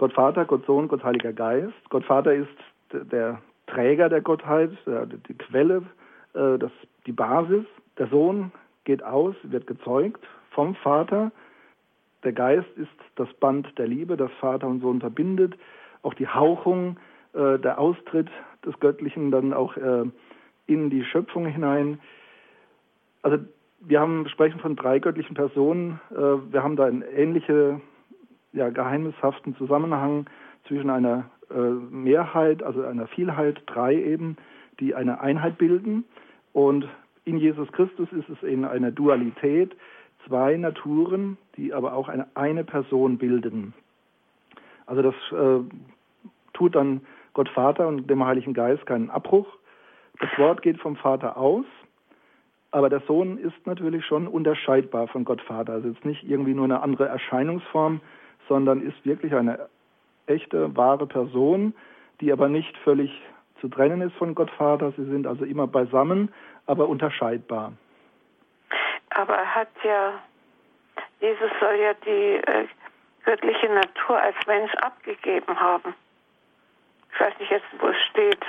Gott Vater, Gott Sohn, Gott Heiliger Geist. Gott Vater ist der Träger der Gottheit, die Quelle, äh, das, die Basis. Der Sohn geht aus, wird gezeugt vom Vater. Der Geist ist das Band der Liebe, das Vater und Sohn verbindet. Auch die Hauchung, äh, der Austritt des Göttlichen dann auch äh, in die Schöpfung hinein. Also wir haben, sprechen von drei göttlichen Personen. Wir haben da eine ähnliche ja, geheimnishaften Zusammenhang zwischen einer äh, Mehrheit, also einer Vielheit, drei eben, die eine Einheit bilden. Und in Jesus Christus ist es in einer Dualität zwei Naturen, die aber auch eine, eine Person bilden. Also das äh, tut dann Gott Vater und dem Heiligen Geist keinen Abbruch. Das Wort geht vom Vater aus, aber der Sohn ist natürlich schon unterscheidbar von Gott Vater. Also jetzt nicht irgendwie nur eine andere Erscheinungsform, sondern ist wirklich eine echte, wahre Person, die aber nicht völlig zu trennen ist von Gott Vater. Sie sind also immer beisammen, aber unterscheidbar. Aber er hat ja, Jesus soll ja die äh, göttliche Natur als Mensch abgegeben haben. Ich weiß nicht jetzt, wo es steht.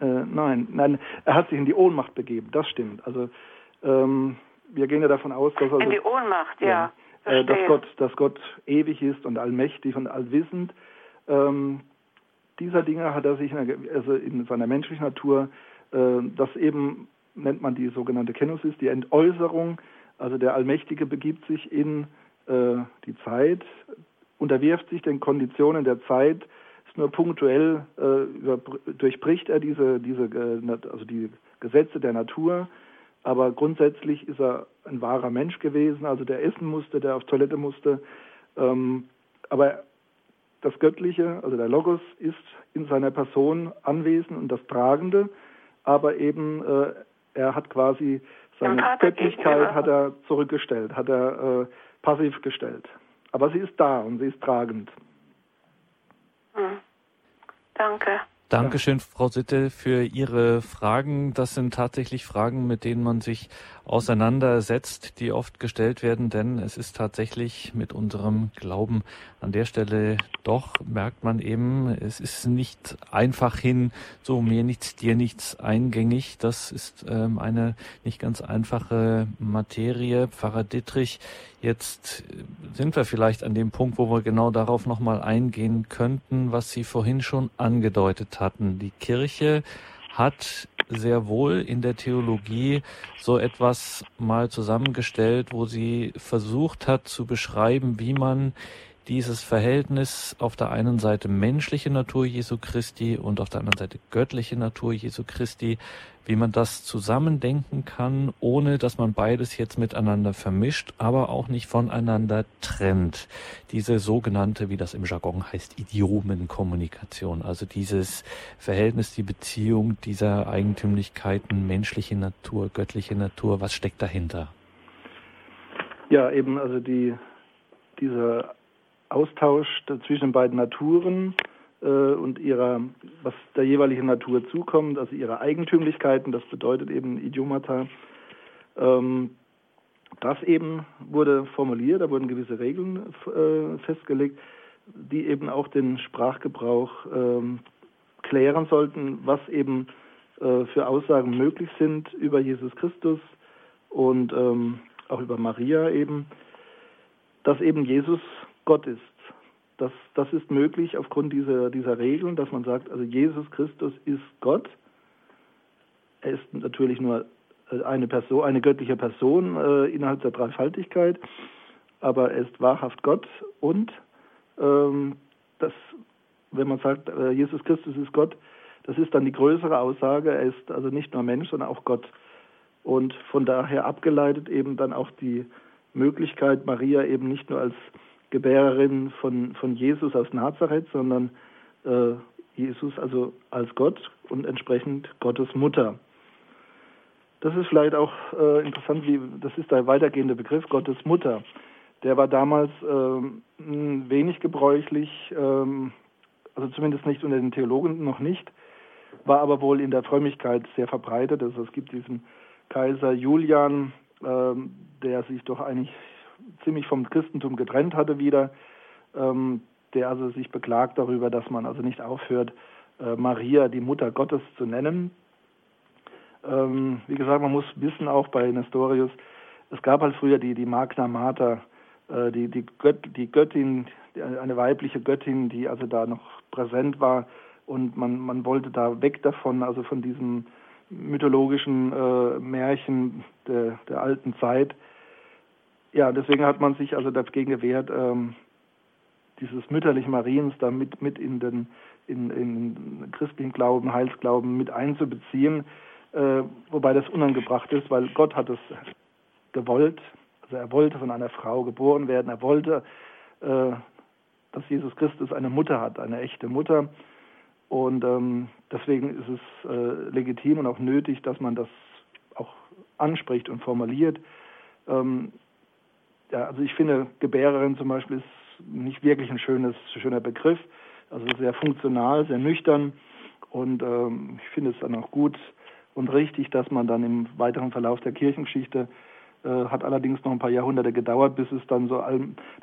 Äh, nein, nein, er hat sich in die Ohnmacht begeben, das stimmt. Also ähm, wir gehen ja davon aus, dass er. In die Ohnmacht, ja. ja äh, dass, Gott, dass Gott ewig ist und allmächtig und allwissend. Ähm, dieser Dinge hat er sich in, der, also in seiner menschlichen Natur, äh, das eben nennt man die sogenannte Kenosis, die Entäußerung. Also der Allmächtige begibt sich in äh, die Zeit, unterwirft sich den Konditionen der Zeit, ist nur punktuell, äh, durchbricht er diese, diese, äh, also die Gesetze der Natur, aber grundsätzlich ist er ein wahrer Mensch gewesen, also der essen musste, der auf Toilette musste. Ähm, aber das Göttliche, also der Logos, ist in seiner Person anwesend und das Tragende, aber eben äh, er hat quasi seine Göttlichkeit hat er zurückgestellt, hat er äh, passiv gestellt. Aber sie ist da und sie ist tragend. Hm. Danke. Dankeschön, Frau Sitte, für Ihre Fragen. Das sind tatsächlich Fragen, mit denen man sich auseinandersetzt, die oft gestellt werden, denn es ist tatsächlich mit unserem Glauben an der Stelle doch, merkt man eben, es ist nicht einfach hin, so mir nichts, dir nichts eingängig. Das ist ähm, eine nicht ganz einfache Materie. Pfarrer Dittrich, jetzt sind wir vielleicht an dem Punkt, wo wir genau darauf nochmal eingehen könnten, was Sie vorhin schon angedeutet hatten. Die Kirche hat sehr wohl in der Theologie so etwas mal zusammengestellt, wo sie versucht hat zu beschreiben, wie man dieses Verhältnis auf der einen Seite menschliche Natur Jesu Christi und auf der anderen Seite göttliche Natur Jesu Christi, wie man das zusammendenken kann, ohne dass man beides jetzt miteinander vermischt, aber auch nicht voneinander trennt. Diese sogenannte, wie das im Jargon heißt, Idiomenkommunikation, also dieses Verhältnis, die Beziehung dieser Eigentümlichkeiten, menschliche Natur, göttliche Natur, was steckt dahinter? Ja, eben also die, diese Austausch zwischen den beiden Naturen äh, und ihrer, was der jeweiligen Natur zukommt, also ihre Eigentümlichkeiten, das bedeutet eben Idiomata. Ähm, das eben wurde formuliert, da wurden gewisse Regeln äh, festgelegt, die eben auch den Sprachgebrauch ähm, klären sollten, was eben äh, für Aussagen möglich sind über Jesus Christus und ähm, auch über Maria eben, dass eben Jesus Gott ist. Das, das ist möglich aufgrund dieser, dieser Regeln, dass man sagt, also Jesus Christus ist Gott. Er ist natürlich nur äh, eine Person, eine göttliche Person äh, innerhalb der Dreifaltigkeit, aber er ist wahrhaft Gott und ähm, das, wenn man sagt, äh, Jesus Christus ist Gott, das ist dann die größere Aussage. Er ist also nicht nur Mensch, sondern auch Gott. Und von daher abgeleitet eben dann auch die Möglichkeit, Maria eben nicht nur als Gebärerin von, von Jesus aus Nazareth, sondern äh, Jesus also als Gott und entsprechend Gottes Mutter. Das ist vielleicht auch äh, interessant, wie das ist der weitergehende Begriff Gottes Mutter. Der war damals ähm, wenig gebräuchlich, ähm, also zumindest nicht unter den Theologen noch nicht, war aber wohl in der Frömmigkeit sehr verbreitet. Also es gibt diesen Kaiser Julian, ähm, der sich doch eigentlich ziemlich vom Christentum getrennt hatte wieder, ähm, der also sich beklagt darüber, dass man also nicht aufhört, äh, Maria die Mutter Gottes zu nennen. Ähm, wie gesagt, man muss wissen auch bei Nestorius, es gab halt früher die, die Magna Mater, äh, die, die, Gött, die Göttin, eine weibliche Göttin, die also da noch präsent war und man, man wollte da weg davon, also von diesem mythologischen äh, Märchen der, der alten Zeit. Ja, deswegen hat man sich also dagegen gewehrt, ähm, dieses mütterliche Mariens da mit, mit in den in, in christlichen Glauben, Heilsglauben mit einzubeziehen, äh, wobei das unangebracht ist, weil Gott hat es gewollt, also er wollte von einer Frau geboren werden, er wollte, äh, dass Jesus Christus eine Mutter hat, eine echte Mutter. Und ähm, deswegen ist es äh, legitim und auch nötig, dass man das auch anspricht und formuliert. Ähm, ja, also ich finde, Gebärerin zum Beispiel ist nicht wirklich ein schönes, schöner Begriff. Also sehr funktional, sehr nüchtern. Und ähm, ich finde es dann auch gut und richtig, dass man dann im weiteren Verlauf der Kirchengeschichte äh, hat allerdings noch ein paar Jahrhunderte gedauert, bis es dann so,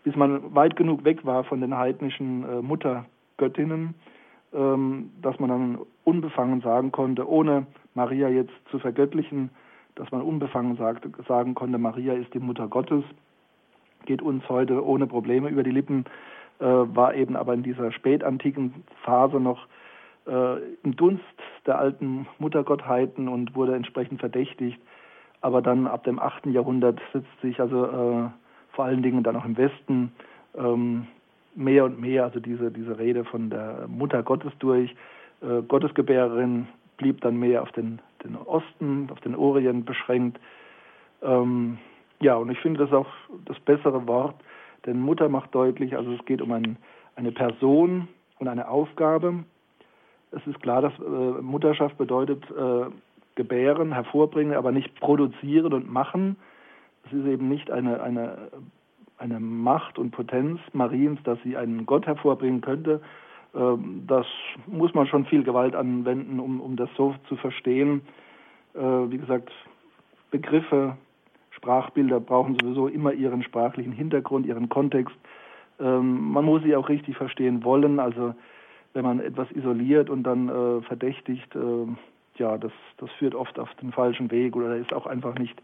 bis man weit genug weg war von den heidnischen äh, Muttergöttinnen ähm, dass man dann unbefangen sagen konnte, ohne Maria jetzt zu vergöttlichen, dass man unbefangen sagte, sagen konnte, Maria ist die Mutter Gottes, geht uns heute ohne Probleme über die Lippen, äh, war eben aber in dieser spätantiken Phase noch äh, im Dunst der alten Muttergottheiten und wurde entsprechend verdächtigt. Aber dann ab dem 8. Jahrhundert setzt sich also äh, vor allen Dingen dann auch im Westen ähm, mehr und mehr, also diese, diese Rede von der Mutter Gottes durch. Äh, Gottesgebärerin blieb dann mehr auf den, den Osten, auf den Orient beschränkt. Ähm, ja, und ich finde das auch das bessere Wort, denn Mutter macht deutlich, also es geht um ein, eine Person und eine Aufgabe. Es ist klar, dass äh, Mutterschaft bedeutet äh, gebären, hervorbringen, aber nicht produzieren und machen. Es ist eben nicht eine, eine eine Macht und Potenz Mariens, dass sie einen Gott hervorbringen könnte. Ähm, das muss man schon viel Gewalt anwenden, um, um das so zu verstehen. Äh, wie gesagt, Begriffe, Sprachbilder brauchen sowieso immer ihren sprachlichen Hintergrund, ihren Kontext. Ähm, man muss sie auch richtig verstehen wollen. Also wenn man etwas isoliert und dann äh, verdächtigt, äh, ja, das, das führt oft auf den falschen Weg oder ist auch einfach nicht,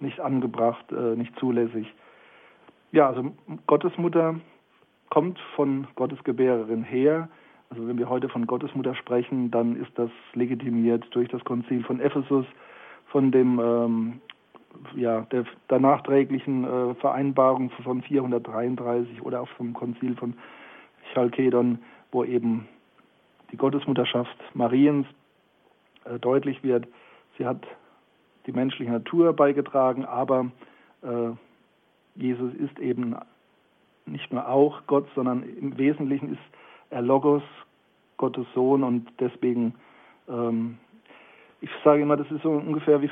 nicht angebracht, nicht zulässig. Ja, also Gottesmutter kommt von Gottesgebärerin her. Also wenn wir heute von Gottesmutter sprechen, dann ist das legitimiert durch das Konzil von Ephesus, von dem ähm, ja, der, der nachträglichen äh, Vereinbarung von 433 oder auch vom Konzil von Chalkedon, wo eben die Gottesmutterschaft Mariens äh, deutlich wird. Sie hat die menschliche Natur beigetragen, aber äh, Jesus ist eben nicht nur auch Gott, sondern im Wesentlichen ist er Logos, Gottes Sohn und deswegen, ähm, ich sage immer, das ist so ungefähr wie,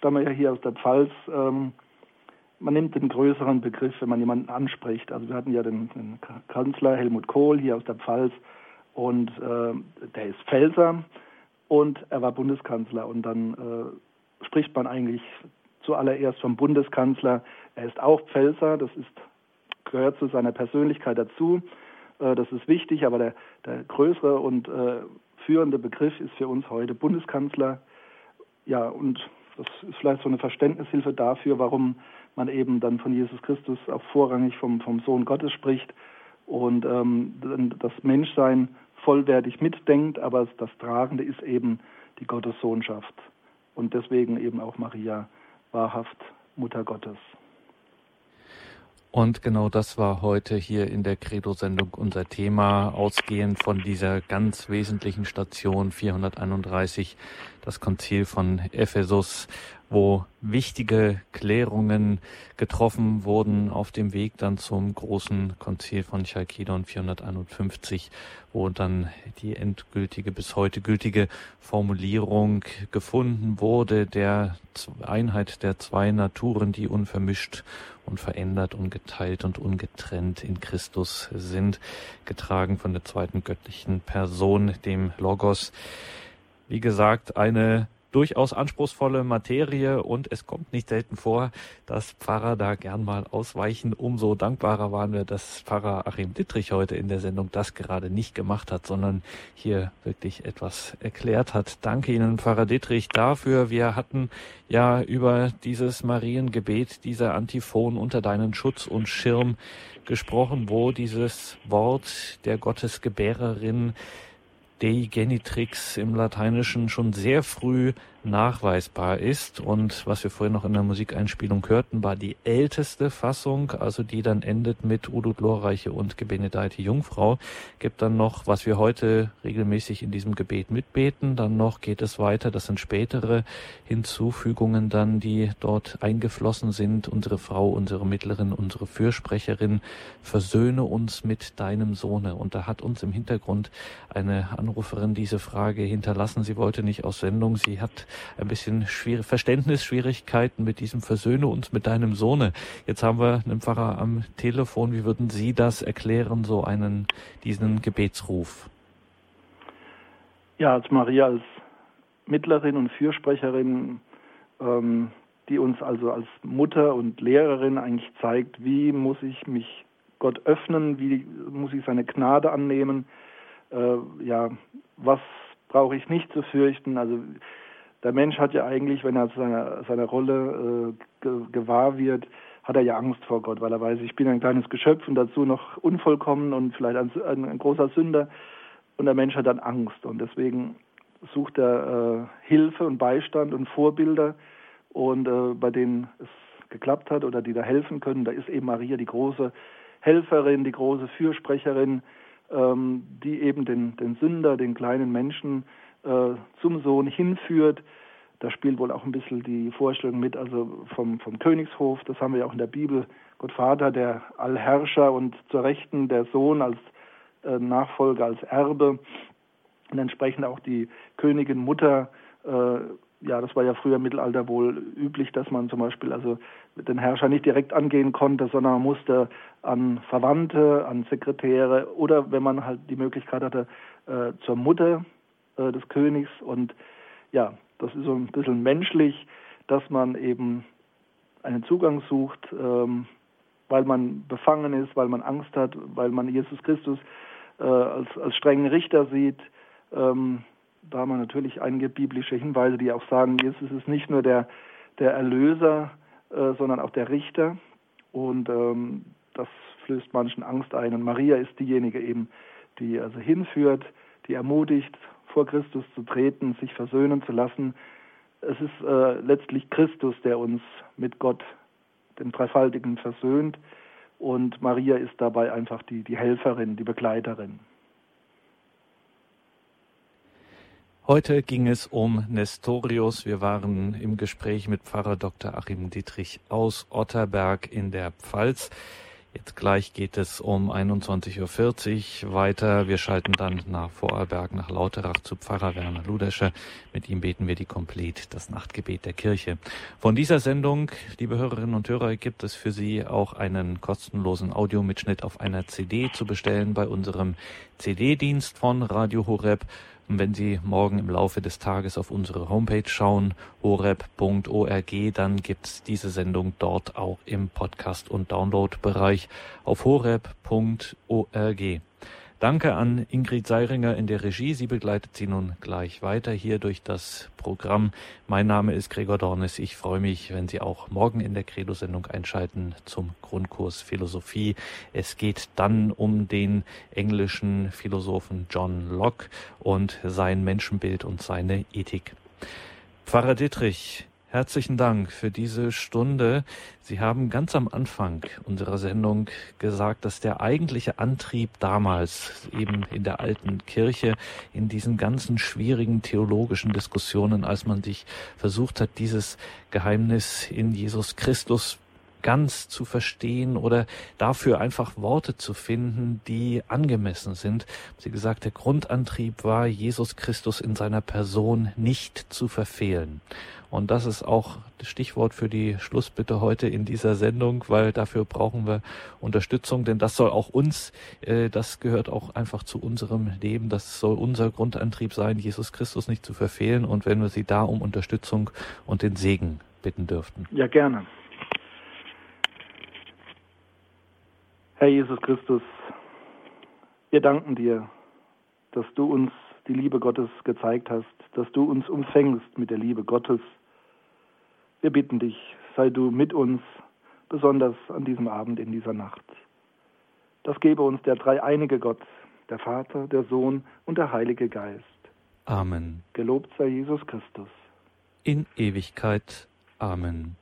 stamme ja hier aus der Pfalz, ähm, man nimmt den größeren Begriff, wenn man jemanden anspricht. Also wir hatten ja den, den Kanzler Helmut Kohl hier aus der Pfalz und äh, der ist Pfälzer und er war Bundeskanzler und dann äh, spricht man eigentlich zuallererst vom Bundeskanzler. Er ist auch Pfälzer, das ist, gehört zu seiner Persönlichkeit dazu. Äh, das ist wichtig, aber der, der größere und äh, führende Begriff ist für uns heute Bundeskanzler. Ja, und das ist vielleicht so eine Verständnishilfe dafür, warum man eben dann von Jesus Christus auch vorrangig vom, vom Sohn Gottes spricht und ähm, das Menschsein vollwertig mitdenkt, aber das Tragende ist eben die Gottessohnschaft und deswegen eben auch Maria wahrhaft Mutter Gottes. Und genau das war heute hier in der Credo-Sendung unser Thema, ausgehend von dieser ganz wesentlichen Station 431, das Konzil von Ephesus, wo wichtige Klärungen getroffen wurden auf dem Weg dann zum großen Konzil von Chalkedon 451, wo dann die endgültige, bis heute gültige Formulierung gefunden wurde der Einheit der zwei Naturen, die unvermischt und verändert, ungeteilt und ungetrennt in Christus sind, getragen von der zweiten göttlichen Person, dem Logos. Wie gesagt, eine durchaus anspruchsvolle Materie und es kommt nicht selten vor, dass Pfarrer da gern mal ausweichen. Umso dankbarer waren wir, dass Pfarrer Achim Dittrich heute in der Sendung das gerade nicht gemacht hat, sondern hier wirklich etwas erklärt hat. Danke Ihnen, Pfarrer Dittrich, dafür. Wir hatten ja über dieses Mariengebet, dieser Antiphon unter deinen Schutz und Schirm gesprochen, wo dieses Wort der Gottesgebärerin Dei Genitrix im Lateinischen schon sehr früh nachweisbar ist. Und was wir vorhin noch in der Musikeinspielung hörten, war die älteste Fassung, also die dann endet mit Udo Glorreiche und Gebenedeite Jungfrau. Gibt dann noch, was wir heute regelmäßig in diesem Gebet mitbeten. Dann noch geht es weiter. Das sind spätere Hinzufügungen dann, die dort eingeflossen sind. Unsere Frau, unsere Mittlerin, unsere Fürsprecherin, versöhne uns mit deinem Sohne. Und da hat uns im Hintergrund eine Anruferin diese Frage hinterlassen. Sie wollte nicht aus Sendung. Sie hat ein bisschen schwierig, Verständnisschwierigkeiten mit diesem Versöhne uns mit deinem Sohne. Jetzt haben wir einen Pfarrer am Telefon. Wie würden Sie das erklären, so einen, diesen Gebetsruf? Ja, als Maria als Mittlerin und Fürsprecherin, ähm, die uns also als Mutter und Lehrerin eigentlich zeigt, wie muss ich mich Gott öffnen, wie muss ich seine Gnade annehmen, äh, ja, was brauche ich nicht zu fürchten, also der Mensch hat ja eigentlich, wenn er seiner, seiner Rolle äh, ge gewahr wird, hat er ja Angst vor Gott, weil er weiß, ich bin ein kleines Geschöpf und dazu noch unvollkommen und vielleicht ein, ein, ein großer Sünder. Und der Mensch hat dann Angst und deswegen sucht er äh, Hilfe und Beistand und Vorbilder und äh, bei denen es geklappt hat oder die da helfen können. Da ist eben Maria die große Helferin, die große Fürsprecherin, ähm, die eben den, den Sünder, den kleinen Menschen äh, zum Sohn hinführt. Da spielt wohl auch ein bisschen die Vorstellung mit, also vom, vom Königshof, das haben wir ja auch in der Bibel, Gott Vater, der Allherrscher und zur Rechten der Sohn als äh, Nachfolger, als Erbe und entsprechend auch die Königin Mutter. Äh, ja, das war ja früher im Mittelalter wohl üblich, dass man zum Beispiel also den Herrscher nicht direkt angehen konnte, sondern man musste an Verwandte, an Sekretäre oder wenn man halt die Möglichkeit hatte, äh, zur Mutter äh, des Königs. Und ja, das ist so ein bisschen menschlich, dass man eben einen Zugang sucht, ähm, weil man befangen ist, weil man Angst hat, weil man Jesus Christus äh, als, als strengen Richter sieht. Ähm, da haben wir natürlich einige biblische Hinweise, die auch sagen, Jesus ist nicht nur der, der Erlöser, äh, sondern auch der Richter. Und ähm, das flößt manchen Angst ein. Und Maria ist diejenige eben, die also hinführt, die ermutigt, vor Christus zu treten, sich versöhnen zu lassen. Es ist äh, letztlich Christus, der uns mit Gott, dem Dreifaltigen, versöhnt. Und Maria ist dabei einfach die, die Helferin, die Begleiterin. Heute ging es um Nestorius. Wir waren im Gespräch mit Pfarrer Dr. Achim Dietrich aus Otterberg in der Pfalz. Jetzt gleich geht es um 21.40 Uhr weiter. Wir schalten dann nach Vorarlberg, nach Lauterach zu Pfarrer Werner Ludescher. Mit ihm beten wir die Komplett, das Nachtgebet der Kirche. Von dieser Sendung, liebe Hörerinnen und Hörer, gibt es für Sie auch einen kostenlosen Audiomitschnitt auf einer CD zu bestellen bei unserem CD-Dienst von Radio Horeb Und wenn Sie morgen im Laufe des Tages auf unsere Homepage schauen, horeb.org, dann gibt's diese Sendung dort auch im Podcast- und Download-Bereich auf horeb.org. Danke an Ingrid Seiringer in der Regie. Sie begleitet Sie nun gleich weiter hier durch das Programm. Mein Name ist Gregor Dornis. Ich freue mich, wenn Sie auch morgen in der Credo-Sendung einschalten zum Grundkurs Philosophie. Es geht dann um den englischen Philosophen John Locke und sein Menschenbild und seine Ethik. Pfarrer Dittrich, Herzlichen Dank für diese Stunde. Sie haben ganz am Anfang unserer Sendung gesagt, dass der eigentliche Antrieb damals eben in der alten Kirche, in diesen ganzen schwierigen theologischen Diskussionen, als man sich versucht hat, dieses Geheimnis in Jesus Christus ganz zu verstehen oder dafür einfach Worte zu finden, die angemessen sind. Sie gesagt, der Grundantrieb war, Jesus Christus in seiner Person nicht zu verfehlen. Und das ist auch das Stichwort für die Schlussbitte heute in dieser Sendung, weil dafür brauchen wir Unterstützung, denn das soll auch uns, äh, das gehört auch einfach zu unserem Leben, das soll unser Grundantrieb sein, Jesus Christus nicht zu verfehlen. Und wenn wir Sie da um Unterstützung und den Segen bitten dürften. Ja, gerne. Herr Jesus Christus, wir danken dir, dass du uns die Liebe Gottes gezeigt hast, dass du uns umfängst mit der Liebe Gottes. Wir bitten dich, sei du mit uns, besonders an diesem Abend in dieser Nacht. Das gebe uns der dreieinige Gott, der Vater, der Sohn und der Heilige Geist. Amen. Gelobt sei Jesus Christus. In Ewigkeit. Amen.